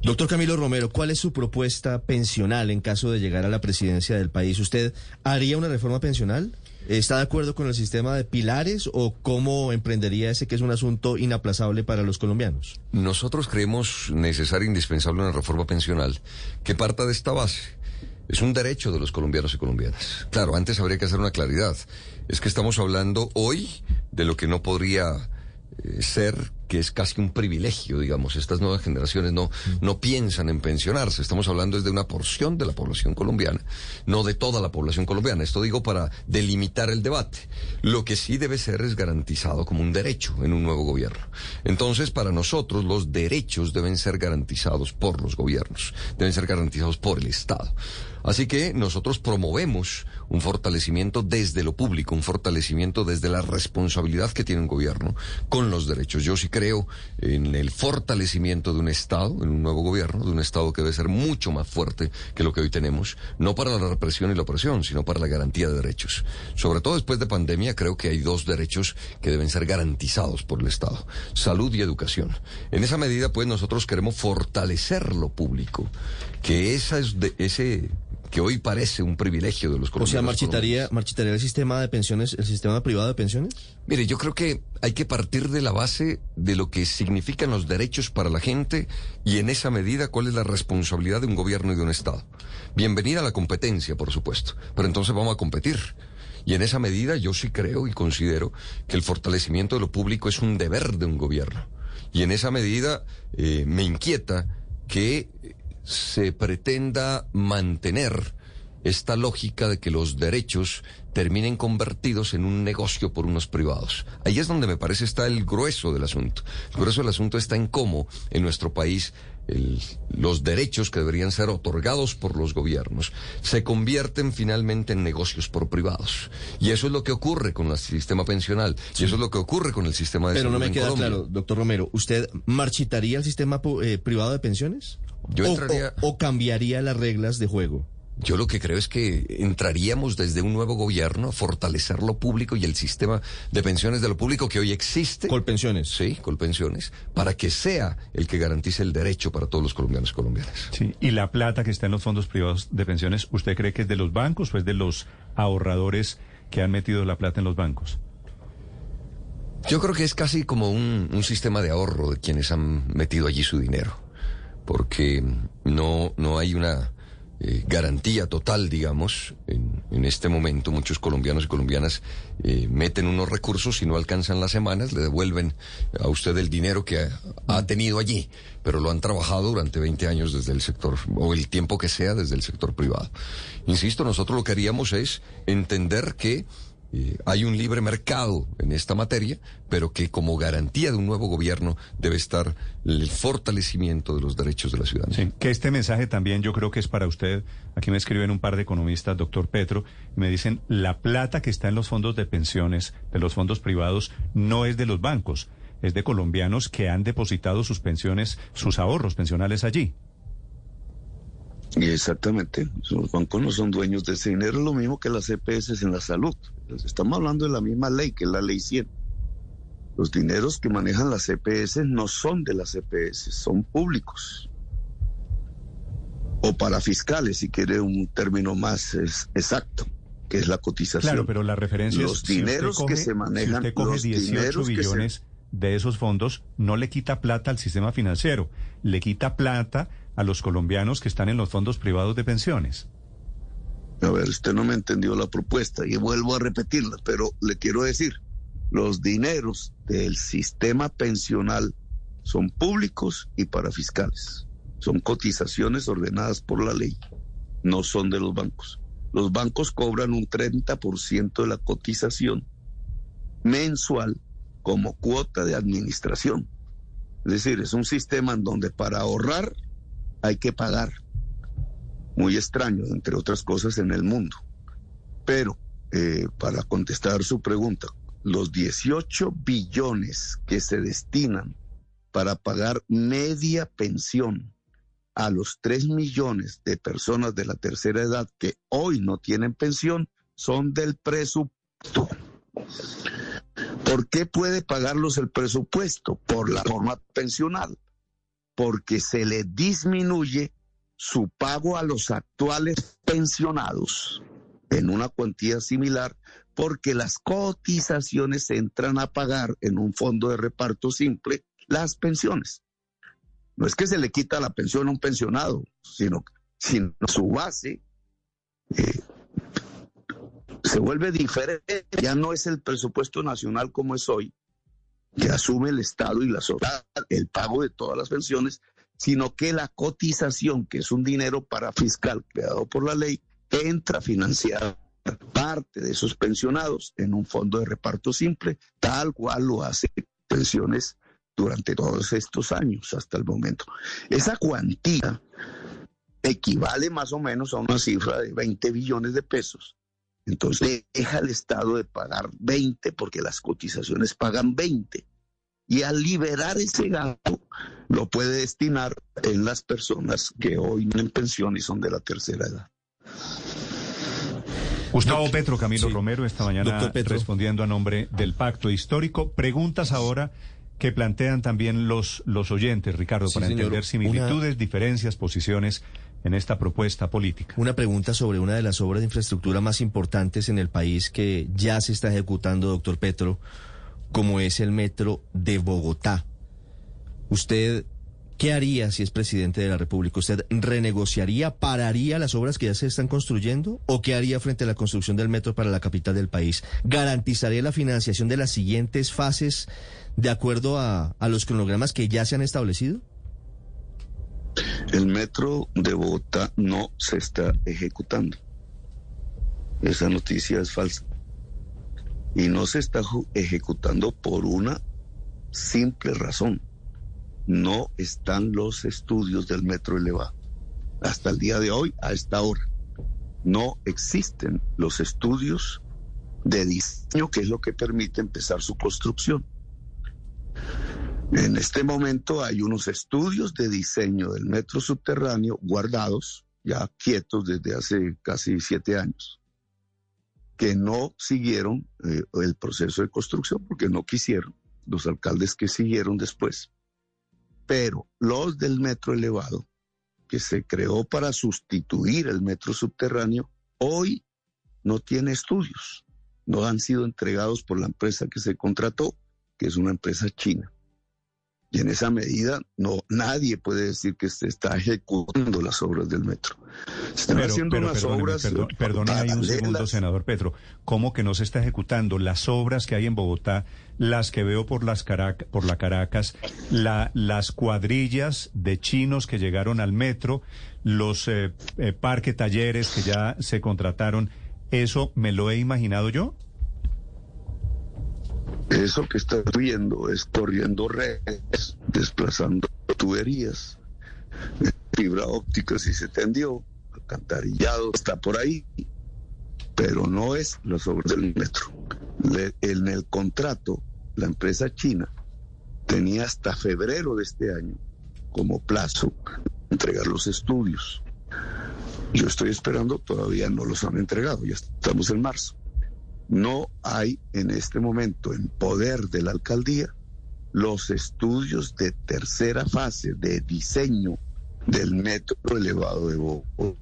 Doctor Camilo Romero, ¿cuál es su propuesta pensional en caso de llegar a la presidencia del país? ¿Usted haría una reforma pensional? ¿Está de acuerdo con el sistema de pilares o cómo emprendería ese que es un asunto inaplazable para los colombianos? Nosotros creemos necesaria e indispensable una reforma pensional que parta de esta base. Es un derecho de los colombianos y colombianas. Claro, antes habría que hacer una claridad. Es que estamos hablando hoy de lo que no podría eh, ser, que es casi un privilegio, digamos. Estas nuevas generaciones no, no piensan en pensionarse. Estamos hablando es de una porción de la población colombiana, no de toda la población colombiana. Esto digo para delimitar el debate. Lo que sí debe ser es garantizado como un derecho en un nuevo gobierno. Entonces, para nosotros, los derechos deben ser garantizados por los gobiernos, deben ser garantizados por el Estado. Así que nosotros promovemos un fortalecimiento desde lo público, un fortalecimiento desde la responsabilidad que tiene un gobierno con los derechos. Yo sí creo en el fortalecimiento de un Estado, en un nuevo gobierno, de un Estado que debe ser mucho más fuerte que lo que hoy tenemos, no para la represión y la opresión, sino para la garantía de derechos. Sobre todo después de pandemia, creo que hay dos derechos que deben ser garantizados por el Estado, salud y educación. En esa medida, pues nosotros queremos fortalecer lo público, que esa es de, ese que hoy parece un privilegio de los O colombianos. sea, marchitaría, marchitaría el sistema de pensiones, el sistema privado de pensiones? Mire, yo creo que hay que partir de la base de lo que significan los derechos para la gente y en esa medida cuál es la responsabilidad de un gobierno y de un Estado. Bienvenida a la competencia, por supuesto, pero entonces vamos a competir. Y en esa medida yo sí creo y considero que el fortalecimiento de lo público es un deber de un gobierno. Y en esa medida eh, me inquieta que se pretenda mantener esta lógica de que los derechos terminen convertidos en un negocio por unos privados. Ahí es donde me parece está el grueso del asunto. El grueso del asunto está en cómo en nuestro país los derechos que deberían ser otorgados por los gobiernos se convierten finalmente en negocios por privados. Y eso es lo que ocurre con el sistema pensional. Y eso es lo que ocurre con el sistema de Pero no me queda claro, doctor Romero, ¿usted marchitaría el sistema eh, privado de pensiones? Yo entraría... o cambiaría las reglas de juego? Yo lo que creo es que entraríamos desde un nuevo gobierno a fortalecer lo público y el sistema de pensiones de lo público que hoy existe. Colpensiones. Sí, colpensiones, para que sea el que garantice el derecho para todos los colombianos y colombianas. Sí, y la plata que está en los fondos privados de pensiones, ¿usted cree que es de los bancos o es de los ahorradores que han metido la plata en los bancos? Yo creo que es casi como un, un sistema de ahorro de quienes han metido allí su dinero, porque no, no hay una eh, garantía total, digamos. En, en, este momento muchos colombianos y colombianas eh, meten unos recursos y no alcanzan las semanas, le devuelven a usted el dinero que ha, ha, tenido allí, pero lo han trabajado durante 20 años desde el sector, o el tiempo que sea desde el sector privado. Insisto, nosotros lo que haríamos es entender que eh, hay un libre mercado en esta materia, pero que como garantía de un nuevo gobierno debe estar el fortalecimiento de los derechos de la ciudadanía. Que este mensaje también yo creo que es para usted. Aquí me escriben un par de economistas, doctor Petro, y me dicen, la plata que está en los fondos de pensiones, de los fondos privados, no es de los bancos, es de colombianos que han depositado sus pensiones, sus ahorros pensionales allí. Y exactamente, los bancos no son dueños de ese dinero, es lo mismo que las EPS en la salud. Estamos hablando de la misma ley, que es la ley 100. Los dineros que manejan las EPS no son de las EPS, son públicos. O para fiscales, si quiere un término más exacto, que es la cotización. Claro, pero la referencia los es... dineros que se manejan... Si usted coge 18 billones de esos fondos, no le quita plata al sistema financiero, le quita plata a los colombianos que están en los fondos privados de pensiones. A ver, usted no me entendió la propuesta y vuelvo a repetirla, pero le quiero decir, los dineros del sistema pensional son públicos y para fiscales. Son cotizaciones ordenadas por la ley, no son de los bancos. Los bancos cobran un 30% de la cotización mensual como cuota de administración. Es decir, es un sistema en donde para ahorrar hay que pagar. Muy extraño, entre otras cosas, en el mundo. Pero, eh, para contestar su pregunta, los 18 billones que se destinan para pagar media pensión a los 3 millones de personas de la tercera edad que hoy no tienen pensión son del presupuesto. ¿Por qué puede pagarlos el presupuesto? Por la forma pensional porque se le disminuye su pago a los actuales pensionados en una cuantía similar porque las cotizaciones entran a pagar en un fondo de reparto simple las pensiones. No es que se le quita la pensión a un pensionado, sino que su base eh, se vuelve diferente. Ya no es el presupuesto nacional como es hoy, que asume el Estado y la sociedad el pago de todas las pensiones, sino que la cotización, que es un dinero para fiscal creado por la ley, entra a financiar parte de esos pensionados en un fondo de reparto simple, tal cual lo hace pensiones durante todos estos años hasta el momento. Esa cuantía equivale más o menos a una cifra de 20 billones de pesos entonces deja el Estado de pagar 20 porque las cotizaciones pagan 20. Y al liberar ese gasto, lo puede destinar en las personas que hoy no en pensión y son de la tercera edad. Gustavo Petro, Camilo Romero, esta mañana respondiendo a nombre del pacto histórico. Preguntas ahora que plantean también los, los oyentes, Ricardo, para entender similitudes, diferencias, posiciones en esta propuesta política. Una pregunta sobre una de las obras de infraestructura más importantes en el país que ya se está ejecutando, doctor Petro, como es el metro de Bogotá. ¿Usted qué haría si es presidente de la República? ¿Usted renegociaría, pararía las obras que ya se están construyendo? ¿O qué haría frente a la construcción del metro para la capital del país? ¿Garantizaría la financiación de las siguientes fases de acuerdo a, a los cronogramas que ya se han establecido? El metro de Bogotá no se está ejecutando. Esa noticia es falsa. Y no se está ejecutando por una simple razón. No están los estudios del metro elevado. Hasta el día de hoy, a esta hora, no existen los estudios de diseño, que es lo que permite empezar su construcción. En este momento hay unos estudios de diseño del metro subterráneo guardados, ya quietos desde hace casi siete años, que no siguieron eh, el proceso de construcción porque no quisieron los alcaldes que siguieron después. Pero los del metro elevado, que se creó para sustituir el metro subterráneo, hoy no tiene estudios. No han sido entregados por la empresa que se contrató, que es una empresa china. Y en esa medida no nadie puede decir que se está ejecutando las obras del metro. Se están haciendo unas obras. Perdón, ahí un segundo, senador Petro. ¿Cómo que no se está ejecutando las obras que hay en Bogotá, las que veo por las por la Caracas, la, las cuadrillas de chinos que llegaron al metro, los eh, eh, parque talleres que ya se contrataron? ¿Eso me lo he imaginado yo? Eso que estás viendo es corriendo redes, desplazando tuberías, fibra óptica si se tendió, alcantarillado está por ahí, pero no es las obras del metro. en el contrato, la empresa china tenía hasta febrero de este año como plazo entregar los estudios. Yo estoy esperando, todavía no los han entregado, ya estamos en marzo. No hay en este momento en poder de la alcaldía los estudios de tercera fase de diseño del metro elevado de Bogotá.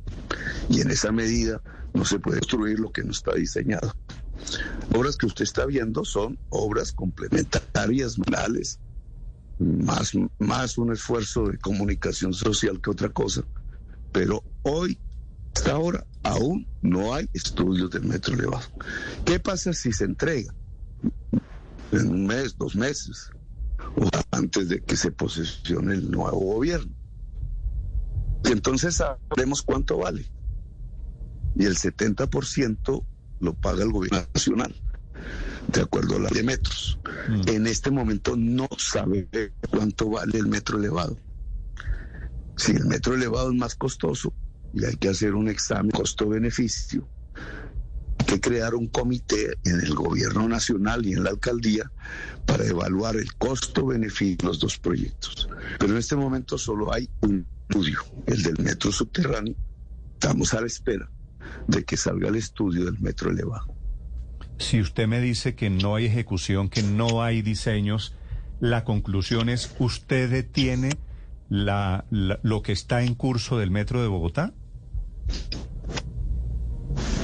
Y en esa medida no se puede construir lo que no está diseñado. Obras que usted está viendo son obras complementarias, morales, más, más un esfuerzo de comunicación social que otra cosa. Pero hoy hasta ahora aún no hay estudios del metro elevado. ¿Qué pasa si se entrega en un mes, dos meses, o antes de que se posesione el nuevo gobierno? Y entonces sabremos cuánto vale. Y el 70% lo paga el gobierno nacional, de acuerdo a la de metros. Mm. En este momento no sabe cuánto vale el metro elevado. Si el metro elevado es más costoso, y hay que hacer un examen costo-beneficio. Hay que crear un comité en el gobierno nacional y en la alcaldía para evaluar el costo-beneficio de los dos proyectos. Pero en este momento solo hay un estudio, el del metro subterráneo. Estamos a la espera de que salga el estudio del metro elevado. Si usted me dice que no hay ejecución, que no hay diseños, la conclusión es, ¿usted detiene la, lo que está en curso del metro de Bogotá?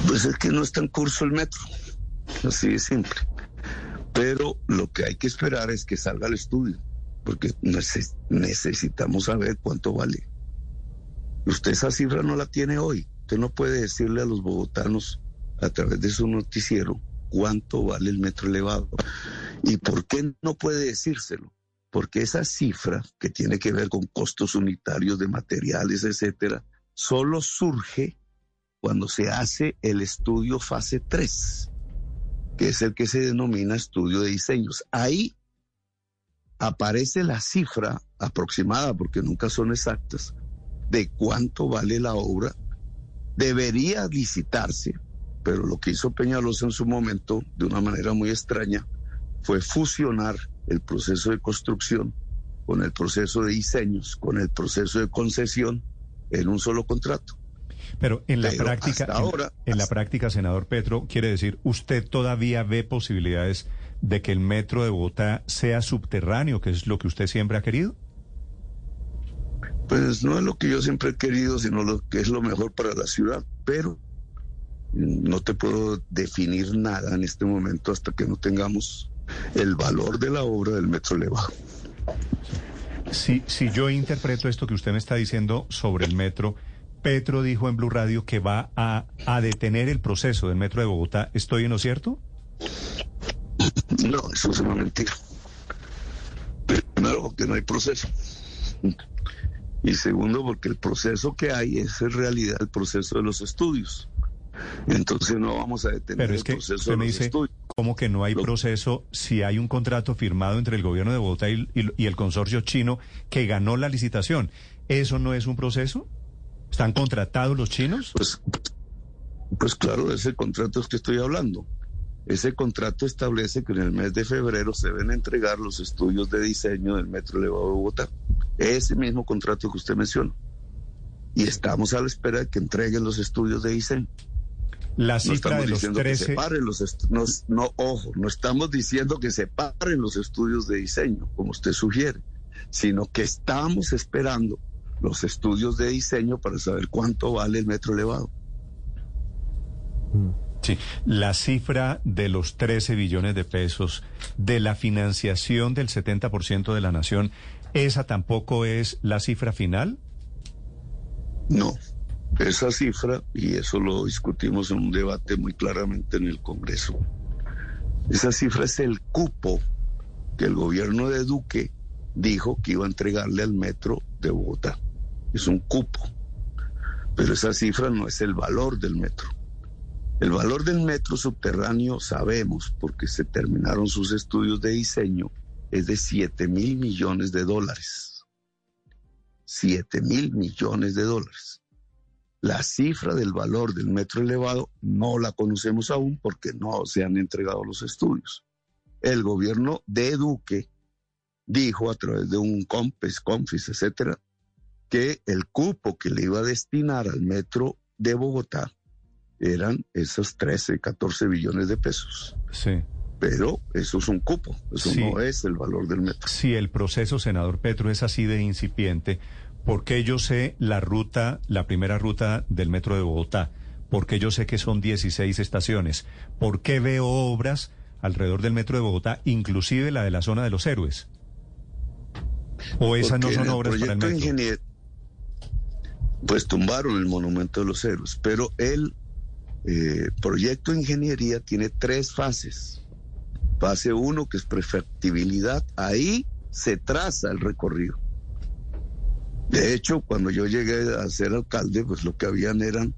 Pues es que no está en curso el metro, así de simple. Pero lo que hay que esperar es que salga el estudio, porque necesitamos saber cuánto vale. Usted esa cifra no la tiene hoy. Usted no puede decirle a los bogotanos a través de su noticiero cuánto vale el metro elevado. ¿Y por qué no puede decírselo? Porque esa cifra que tiene que ver con costos unitarios de materiales, etcétera, solo surge cuando se hace el estudio fase 3, que es el que se denomina estudio de diseños. Ahí aparece la cifra aproximada, porque nunca son exactas, de cuánto vale la obra. Debería licitarse, pero lo que hizo Peñalosa en su momento, de una manera muy extraña, fue fusionar el proceso de construcción con el proceso de diseños, con el proceso de concesión en un solo contrato. Pero en la práctica, ahora, en, la práctica, senador Petro, quiere decir, ¿usted todavía ve posibilidades de que el metro de Bogotá sea subterráneo, que es lo que usted siempre ha querido? Pues no es lo que yo siempre he querido, sino lo que es lo mejor para la ciudad, pero no te puedo definir nada en este momento hasta que no tengamos el valor de la obra del metro elevado. Si, si yo interpreto esto que usted me está diciendo sobre el metro, Petro dijo en Blue Radio que va a, detener el proceso del metro de Bogotá. ¿Estoy en lo cierto? No, eso es una mentira. Primero, porque no hay proceso. Y segundo, porque el proceso que hay es en realidad el proceso de los estudios. Entonces no vamos a detener Pero es que el proceso usted de me dice, estudios. ¿cómo que no hay proceso si hay un contrato firmado entre el gobierno de Bogotá y, y- y el consorcio chino que ganó la licitación? ¿Eso no es un proceso? ¿Están contratados los chinos? Pues, pues claro, ese contrato es que estoy hablando. Ese contrato establece que en el mes de febrero se deben entregar los estudios de diseño del metro elevado de Bogotá. Ese mismo contrato que usted menciona. Y estamos a la espera de que entreguen los estudios de diseño. La No cifra estamos de los diciendo que 13... separen los est- no, no, ojo, no estamos diciendo que separen los estudios de diseño, como usted sugiere, sino que estamos esperando los estudios de diseño para saber cuánto vale el metro elevado. Sí, la cifra de los 13 billones de pesos de la financiación del 70% de la nación, ¿esa tampoco es la cifra final? No, esa cifra, y eso lo discutimos en un debate muy claramente en el Congreso, esa cifra es el cupo que el gobierno de Duque dijo que iba a entregarle al metro de Bogotá. Es un cupo, pero esa cifra no es el valor del metro. El valor del metro subterráneo sabemos, porque se terminaron sus estudios de diseño, es de 7 mil millones de dólares. 7 mil millones de dólares. La cifra del valor del metro elevado no la conocemos aún porque no se han entregado los estudios. El gobierno de Duque dijo a través de un COMPES, CONFIS, etcétera, que el cupo que le iba a destinar al metro de Bogotá eran esos 13, 14 billones de pesos. Sí. Pero eso es un cupo, eso Sí. no es el valor del metro. Si el proceso, senador Petro, es así de incipiente, ¿por qué yo sé la ruta, la primera ruta del metro de Bogotá? ¿Por qué yo sé que son 16 estaciones? ¿Por qué veo obras alrededor del metro de Bogotá, inclusive la de la zona de los héroes? ¿O esas no Porque son obras para el proyecto metro? ingenier- Pues tumbaron el monumento de los héroes, pero el eh, proyecto de ingeniería tiene tres fases. Fase uno, que es prefectibilidad, ahí se traza el recorrido. De hecho, cuando yo llegué a ser alcalde, pues lo que habían eran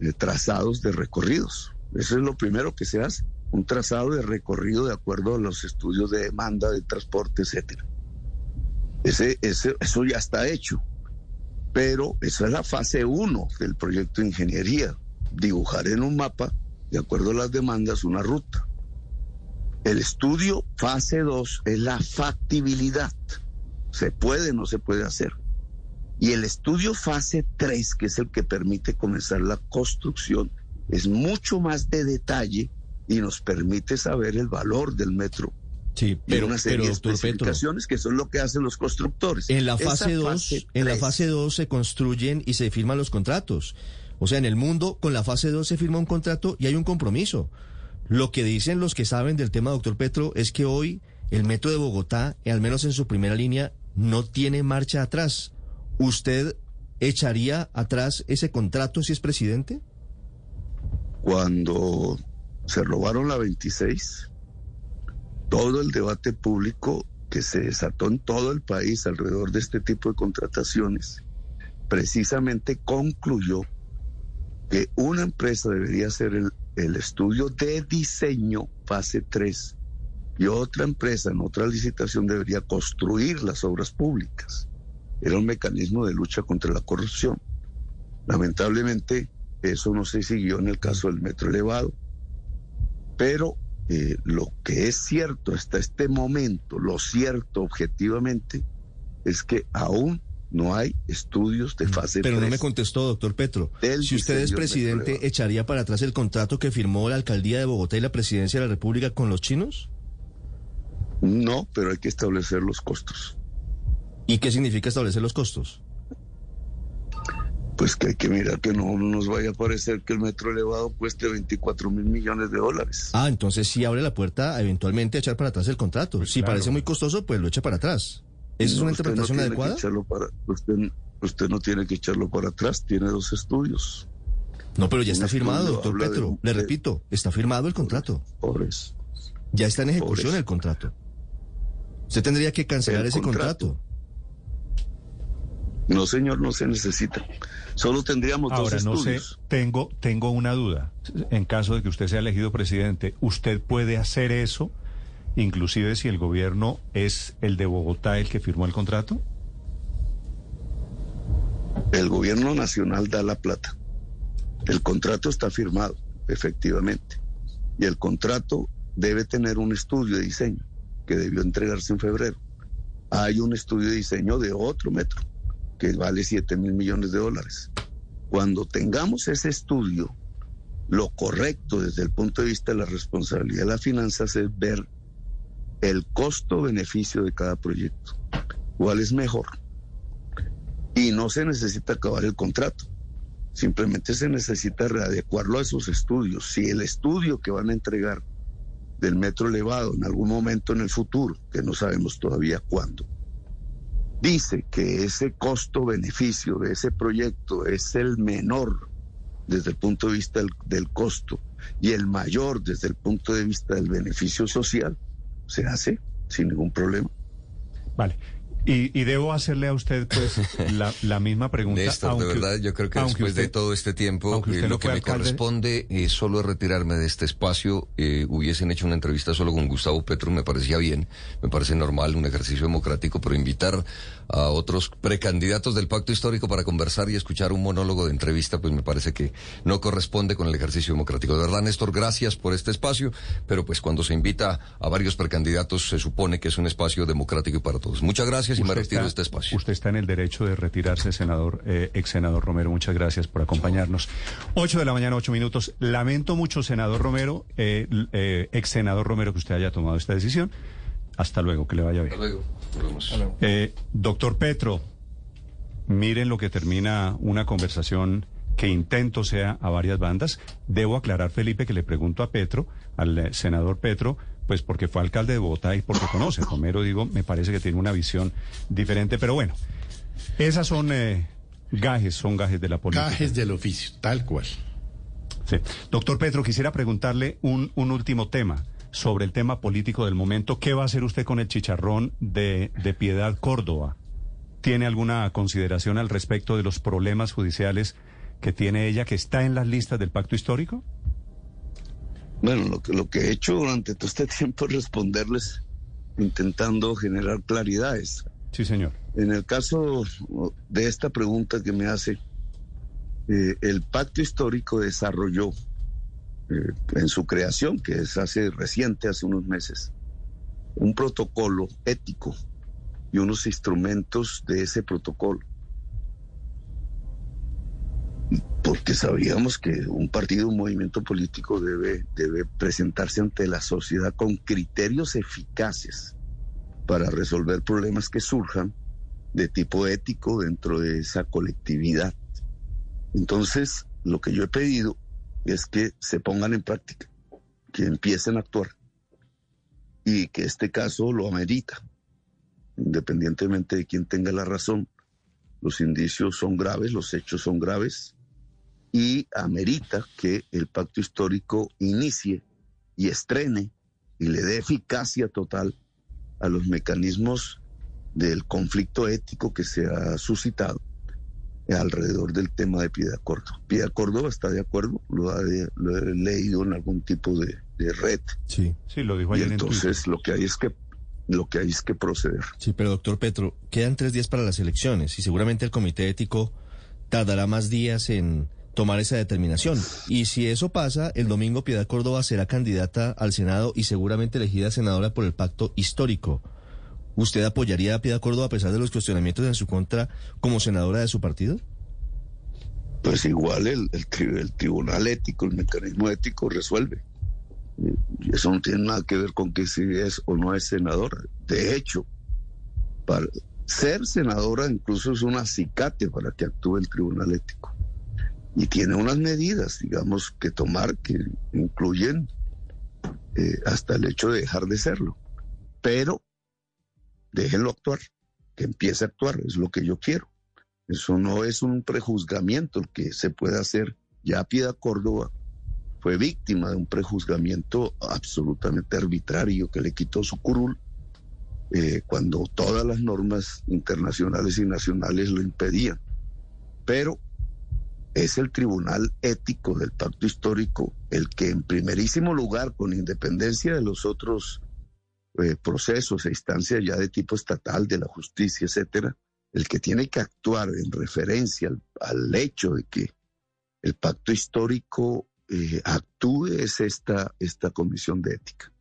eh, trazados de recorridos. Eso es lo primero que se hace, un trazado de recorrido de acuerdo a los estudios de demanda, de transporte, etcétera. Ese, eso ya está hecho. Pero esa es la fase 1 del proyecto de ingeniería. Dibujar en un mapa, de acuerdo a las demandas, una ruta. El estudio fase 2 es la factibilidad. Se puede, no se puede hacer. Y el estudio fase 3, que es el que permite comenzar la construcción, es mucho más de detalle y nos permite saber el valor del metro. Sí, y pero, una serie pero de doctor Petro, especificaciones que son lo que hacen los constructores. en la fase 2, en la fase 2 se construyen y se firman los contratos. O sea, en el mundo con la fase 2 se firma un contrato y hay un compromiso. Lo que dicen los que saben del tema, doctor Petro, es que hoy el metro de Bogotá, al menos en su primera línea, no tiene marcha atrás. ¿Usted echaría atrás ese contrato si es presidente? cuando se robaron la 26, todo el debate público que se desató en todo el país alrededor de este tipo de contrataciones, precisamente concluyó que una empresa debería hacer el, estudio de diseño fase 3 y otra empresa en otra licitación debería construir las obras públicas. Era un mecanismo de lucha contra la corrupción. Lamentablemente, eso no se siguió en el caso del metro elevado. Pero eh, lo que es cierto hasta este momento, lo cierto objetivamente, es que aún no hay estudios de fase Pero no 3. me contestó, doctor Petro. Si usted es presidente. ¿echaría para atrás el contrato que firmó la alcaldía de Bogotá y la presidencia de la República con los chinos? No, pero hay que establecer los costos. ¿Y qué significa establecer los costos? Pues que hay que mirar que no nos vaya a parecer que el metro elevado cueste 24 mil millones de dólares. Ah, entonces sí abre la puerta a eventualmente echar para atrás el contrato. Pues si claro. parece muy costoso, pues lo echa para atrás. ¿Esa es una no interpretación adecuada? para- usted, usted no tiene que echarlo para atrás, tiene dos estudios. No, pero ya está firmado, doctor Petro. un- Le repito, está firmado el contrato. Por eso. Ya está en ejecución el contrato. Usted tendría que cancelar El ese contrato. contrato. No, señor, no se necesita. Solo tendríamos Ahora, dos no estudios. sé, tengo, tengo una duda. En caso de que usted sea elegido presidente, ¿usted puede hacer eso, inclusive si el gobierno es el de Bogotá el que firmó el contrato? El gobierno nacional da la plata. El contrato está firmado, efectivamente. Y el contrato debe tener un estudio de diseño que debió entregarse en febrero. Hay un estudio de diseño de otro metro que vale 7 mil millones de dólares. Cuando tengamos ese estudio, lo correcto desde el punto de vista de la responsabilidad de las finanzas es ver el costo-beneficio de cada proyecto. ¿Cuál es mejor? Y no se necesita acabar el contrato. Simplemente se necesita readecuarlo a esos estudios. Si el estudio que van a entregar del metro elevado en algún momento en el futuro, que no sabemos todavía cuándo, dice que ese costo-beneficio de ese proyecto es el menor desde el punto de vista del, costo y el mayor desde el punto de vista del beneficio social, se hace sin ningún problema. Vale. Y, y, debo hacerle a usted pues *laughs* la, la misma pregunta. Néstor, aunque, de verdad, yo creo que después usted, de todo este tiempo, eh, lo que me alcalde, corresponde es solo retirarme de este espacio. Eh, hubiesen hecho una entrevista solo con Gustavo Petro, me parecía bien, me parece normal, un ejercicio democrático, pero invitar a otros precandidatos del pacto histórico para conversar y escuchar un monólogo de entrevista, pues me parece que no corresponde con el ejercicio democrático. De verdad, Néstor, gracias por este espacio, pero pues cuando se invita a varios precandidatos se supone que es un espacio democrático y para todos. Muchas gracias y me retiro de este espacio. Usted está en el derecho de retirarse, senador, eh, ex senador Romero. Muchas gracias por acompañarnos. Ocho de la mañana, ocho minutos. Lamento mucho, senador Romero, eh, eh, ex senador Romero, que usted haya tomado esta decisión. Hasta luego, que le vaya bien. Hasta luego. Eh, doctor Petro, miren lo que termina una conversación que intento sea a varias bandas. Debo aclarar, Felipe, que le pregunto a Petro, al senador Petro, pues porque fue alcalde de Bogotá y porque conoce. Romero, digo, me parece que tiene una visión diferente, pero bueno, esas son eh, gajes, son gajes de la política. Gajes del oficio, tal cual. Sí. Doctor Petro, quisiera preguntarle un, un último tema sobre el tema político del momento. ¿Qué va a hacer usted con el chicharrón de, de Piedad Córdoba? ¿Tiene alguna consideración al respecto de los problemas judiciales que tiene ella, que está en las listas del pacto histórico? Bueno, lo que, lo que he hecho durante todo este *laughs* tiempo es responderles intentando generar claridades. Sí, señor. En el caso de esta pregunta que me hace, eh, el pacto histórico desarrolló eh, en su creación, que es hace reciente, hace unos meses, un protocolo ético y unos instrumentos de ese protocolo. Porque sabíamos que un partido, un movimiento político debe, debe presentarse ante la sociedad con criterios eficaces para resolver problemas que surjan de tipo ético dentro de esa colectividad. Entonces, lo que yo he pedido es que se pongan en práctica, que empiecen a actuar y que este caso lo amerita, independientemente de quién tenga la razón. Los indicios son graves, los hechos son graves y amerita que el pacto histórico inicie y estrene y le dé eficacia total a los mecanismos del conflicto ético que se ha suscitado alrededor del tema de Piedad Córdoba. Piedad Córdoba está de acuerdo, lo, ha de, lo he leído en algún tipo de, de, red. Sí, sí, lo dijo y entonces lo que hay es que lo que hay es que proceder. Sí, pero doctor Petro, quedan tres días para las elecciones y seguramente el comité ético tardará más días en tomar esa determinación. Y si eso pasa, el domingo Piedad Córdoba será candidata al Senado y seguramente elegida senadora por el pacto histórico. ¿Usted apoyaría a Piedad Córdoba a pesar de los cuestionamientos en su contra como senadora de su partido? Pues igual el, el, tribunal ético, el mecanismo ético resuelve. Eso no tiene nada que ver con que si es o no es senadora. De hecho, para ser senadora incluso es un acicate para que actúe el tribunal ético. Y tiene unas medidas, digamos, que tomar que incluyen eh, hasta el hecho de dejar de serlo. Pero déjenlo actuar, que empiece a actuar, es lo que yo quiero. Eso no es un prejuzgamiento que se puede hacer. Ya Piedad Córdoba fue víctima de un prejuzgamiento absolutamente arbitrario que le quitó su curul eh, cuando todas las normas internacionales y nacionales lo impedían. Pero es el Tribunal Ético del Pacto Histórico el que en primerísimo lugar, con independencia de los otros eh, procesos e instancias ya de tipo estatal, de la justicia, etcétera, el que tiene que actuar en referencia al, hecho de que el pacto histórico eh, actúe es esta, esta comisión de ética.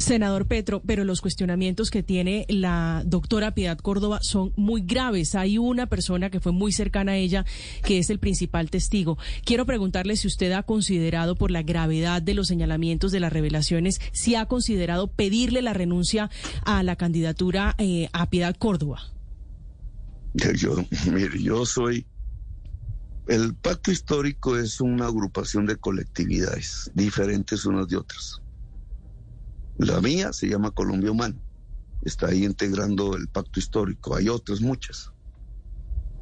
Senador Petro, pero los cuestionamientos que tiene la doctora Piedad Córdoba son muy graves. Hay una persona que fue muy cercana a ella que es el principal testigo. Quiero preguntarle si usted ha considerado, por la gravedad de los señalamientos de las revelaciones, si ha considerado pedirle la renuncia a la candidatura eh, a Piedad Córdoba. Yo, *laughs* mire, yo soy el pacto histórico es una agrupación de colectividades diferentes unas de otras. La mía se llama Colombia Humana. Está ahí integrando el pacto histórico. Hay otras muchas.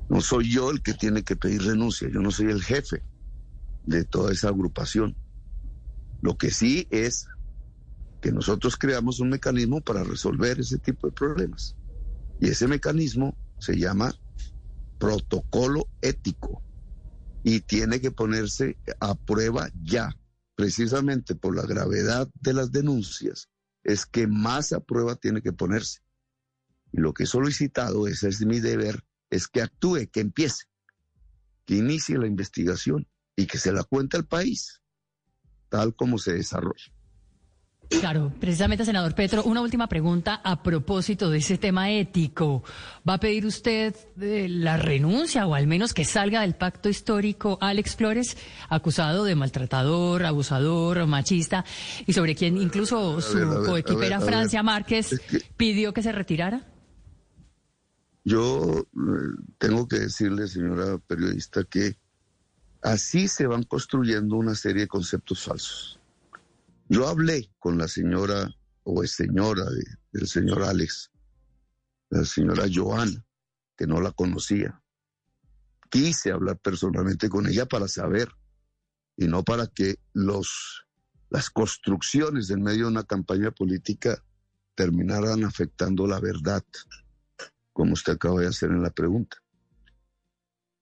No soy yo el que tiene que pedir renuncia. Yo no soy el jefe de toda esa agrupación. Lo que sí es que nosotros creamos un mecanismo para resolver ese tipo de problemas. Y ese mecanismo se llama protocolo ético y tiene que ponerse a prueba ya, precisamente por la gravedad de las denuncias, es que más a prueba tiene que ponerse. Y lo que he solicitado, ese es mi deber, es que actúe, que empiece, que inicie la investigación y que se la cuente al país, tal como se desarrolla. Claro, precisamente, senador Petro, una última pregunta a propósito de ese tema ético. ¿Va a pedir usted eh, la renuncia o al menos que salga del pacto histórico Alex Flores, acusado de maltratador, abusador, machista, y sobre quien incluso su coequipera Francia Márquez pidió que se retirara? Yo eh, tengo que decirle, señora periodista, que así se van construyendo una serie de conceptos falsos. Yo hablé con la señora o señora del señor Alex, la señora Joana, que no la conocía. Quise hablar personalmente con ella para saber y no para que los, las construcciones en medio de una campaña política terminaran afectando la verdad, como usted acaba de hacer en la pregunta.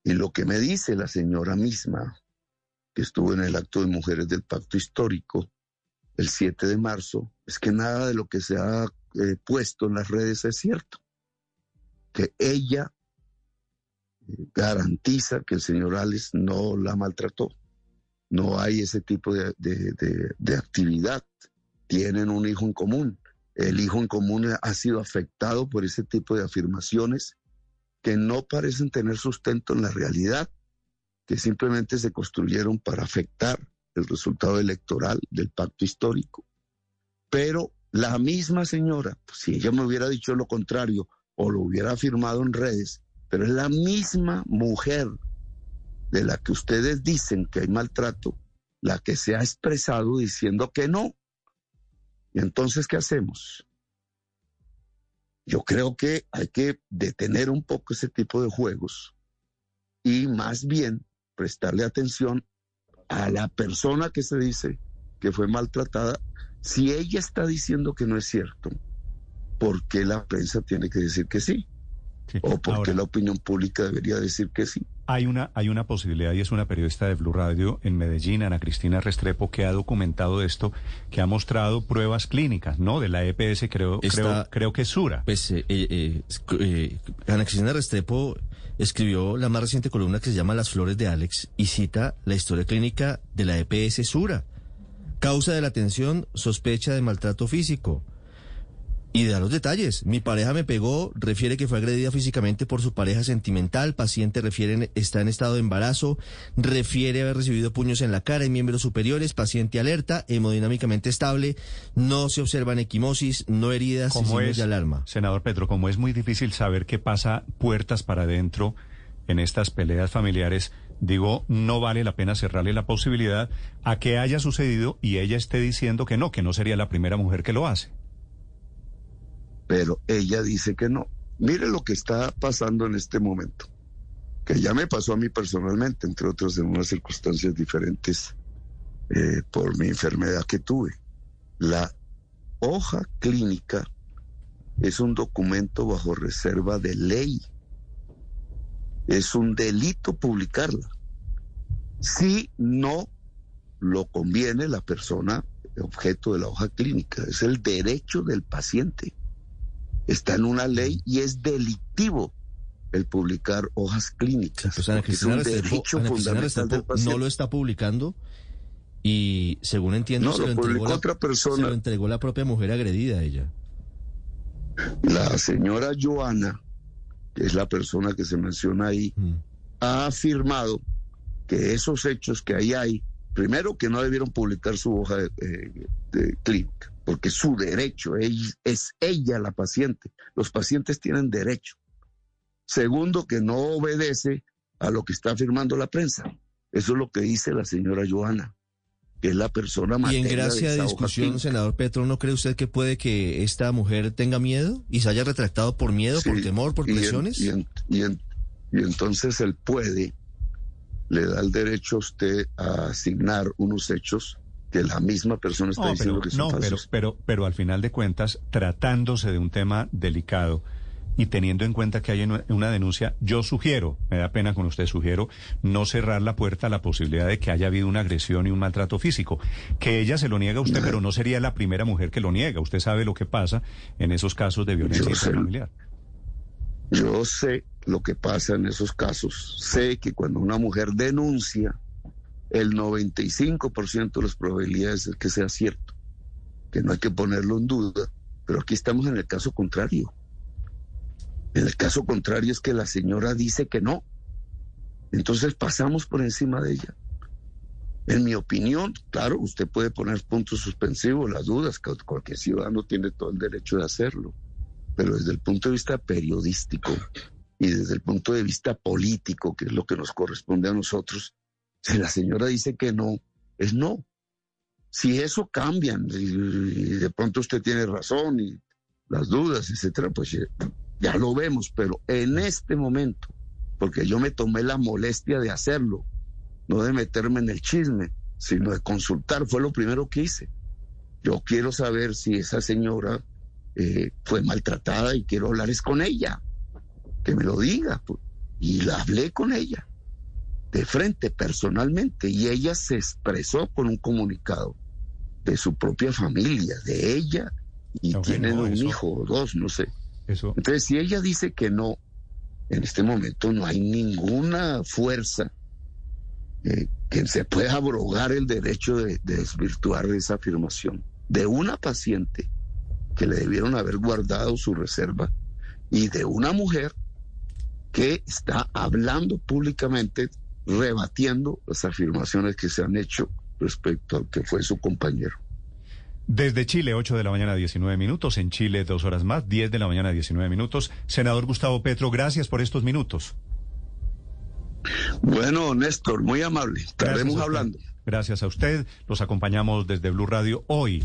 Y lo que me dice la señora misma, que estuvo en el acto de mujeres del pacto histórico, el 7 de marzo es que nada de lo que se ha eh, puesto en las redes es cierto. Que ella eh, garantiza que el señor Alex no la maltrató. No hay ese tipo de, de actividad. Tienen un hijo en común. El hijo en común ha sido afectado por ese tipo de afirmaciones que no parecen tener sustento en la realidad, que simplemente se construyeron para afectar el resultado electoral del pacto histórico. Pero la misma señora, si ella me hubiera dicho lo contrario o lo hubiera afirmado en redes, pero es la misma mujer de la que ustedes dicen que hay maltrato, la que se ha expresado diciendo que no. ¿Y entonces qué hacemos? Yo creo que hay que detener un poco ese tipo de juegos y más bien prestarle atención a la persona que se dice que fue maltratada, si ella está diciendo que no es cierto, ¿por qué la prensa tiene que decir que sí? ¿O por qué la opinión pública debería decir que sí? Hay una, hay una posibilidad y es una periodista de Blue Radio en Medellín, Ana Cristina Restrepo, que ha documentado esto, que ha mostrado pruebas clínicas, ¿no? De la EPS, creo, creo, creo que es Sura. Pues eh, eh, eh, Ana Cristina Restrepo escribió la más reciente columna que se llama Las Flores de Alex y cita la historia clínica de la EPS Sura. Causa de la atención, sospecha de maltrato físico. Y da los detalles. Mi pareja me pegó, refiere que fue agredida físicamente por su pareja sentimental, paciente refiere está en estado de embarazo, refiere haber recibido puños en la cara y miembros superiores, paciente alerta, hemodinámicamente estable, no se observan equimosis, no heridas y signos de alarma. Senador Petro, como es muy difícil saber qué pasa puertas para adentro en estas peleas familiares, digo, no vale la pena cerrarle la posibilidad a que haya sucedido y ella esté diciendo que no, que no sería la primera mujer que lo hace pero ella dice que no. Mire lo que está pasando en este momento, que ya me pasó a mí personalmente, entre otros en unas circunstancias diferentes eh, por mi enfermedad que tuve. La hoja clínica es un documento bajo reserva de ley. Es un delito publicarla. Si no lo conviene la persona objeto de la hoja clínica, es el derecho del paciente. Está en una ley y es delictivo el publicar hojas clínicas. Pues es un derecho fundamental del paciente. No lo está publicando y según entiendo se, lo entregó la, otra persona. se lo entregó la propia mujer agredida a ella. La señora Joana, que es la persona que se menciona ahí, mm. ha afirmado que esos hechos que ahí hay, primero que no debieron publicar su hoja de, clínica, porque su derecho es, es ella la paciente. Los pacientes tienen derecho. Segundo, que no obedece a lo que está afirmando la prensa. Eso es lo que dice la señora Joana que es la persona Y en gracia de, discusión, senador Petro, ¿no cree usted que puede que esta mujer tenga miedo y se haya retractado por miedo, por temor, por presiones? Y, y, entonces él puede, le da el derecho a usted a asignar unos hechos que la misma persona está diciendo que son no, Pero, pero, pero al final de cuentas, tratándose de un tema delicado, y teniendo en cuenta que hay una denuncia, yo sugiero, me da pena con usted, sugiero no cerrar la puerta a la posibilidad de que haya habido una agresión y un maltrato físico. Que ella se lo niega a usted, pero no sería la primera mujer que lo niega. Usted sabe lo que pasa en esos casos de violencia familiar. Yo sé lo que pasa en esos casos. Sé que cuando una mujer denuncia, el 95% de las probabilidades es que sea cierto, que no hay que ponerlo en duda, pero aquí estamos en el caso contrario. En el caso contrario es que la señora dice que no. Entonces pasamos por encima de ella. En mi opinión, claro, usted puede poner puntos suspensivos, las dudas, que cualquier ciudadano tiene todo el derecho de hacerlo, pero desde el punto de vista periodístico y desde el punto de vista político, que es lo que nos corresponde a nosotros, si la señora dice que no, es no. Si eso cambia y, de pronto usted tiene razón y las dudas, etcétera, pues ya lo vemos, pero en este momento, porque yo me tomé la molestia de hacerlo, no de meterme en el chisme, sino de consultar, fue lo primero que hice. Yo quiero saber si esa señora eh, fue maltratada y quiero hablar es con ella, que me lo diga. Pues. Y la hablé con ella, de frente, personalmente, y ella se expresó con un comunicado de su propia familia, de ella, y tienen un hijo o dos, no sé. Entonces, si ella dice que no, en este momento no hay ninguna fuerza eh, que se pueda abrogar el derecho de, desvirtuar esa afirmación de una paciente que le debieron haber guardado su reserva y de una mujer que está hablando públicamente, rebatiendo las afirmaciones que se han hecho respecto al que fue su compañero. Desde Chile, 8 de la mañana, 19 minutos. En Chile, dos horas más, 10 de la mañana, 19 minutos. Senador Gustavo Petro, gracias por estos minutos. Bueno, Néstor, muy amable. Estaremos hablando. Gracias a usted. Los acompañamos desde Blue Radio hoy.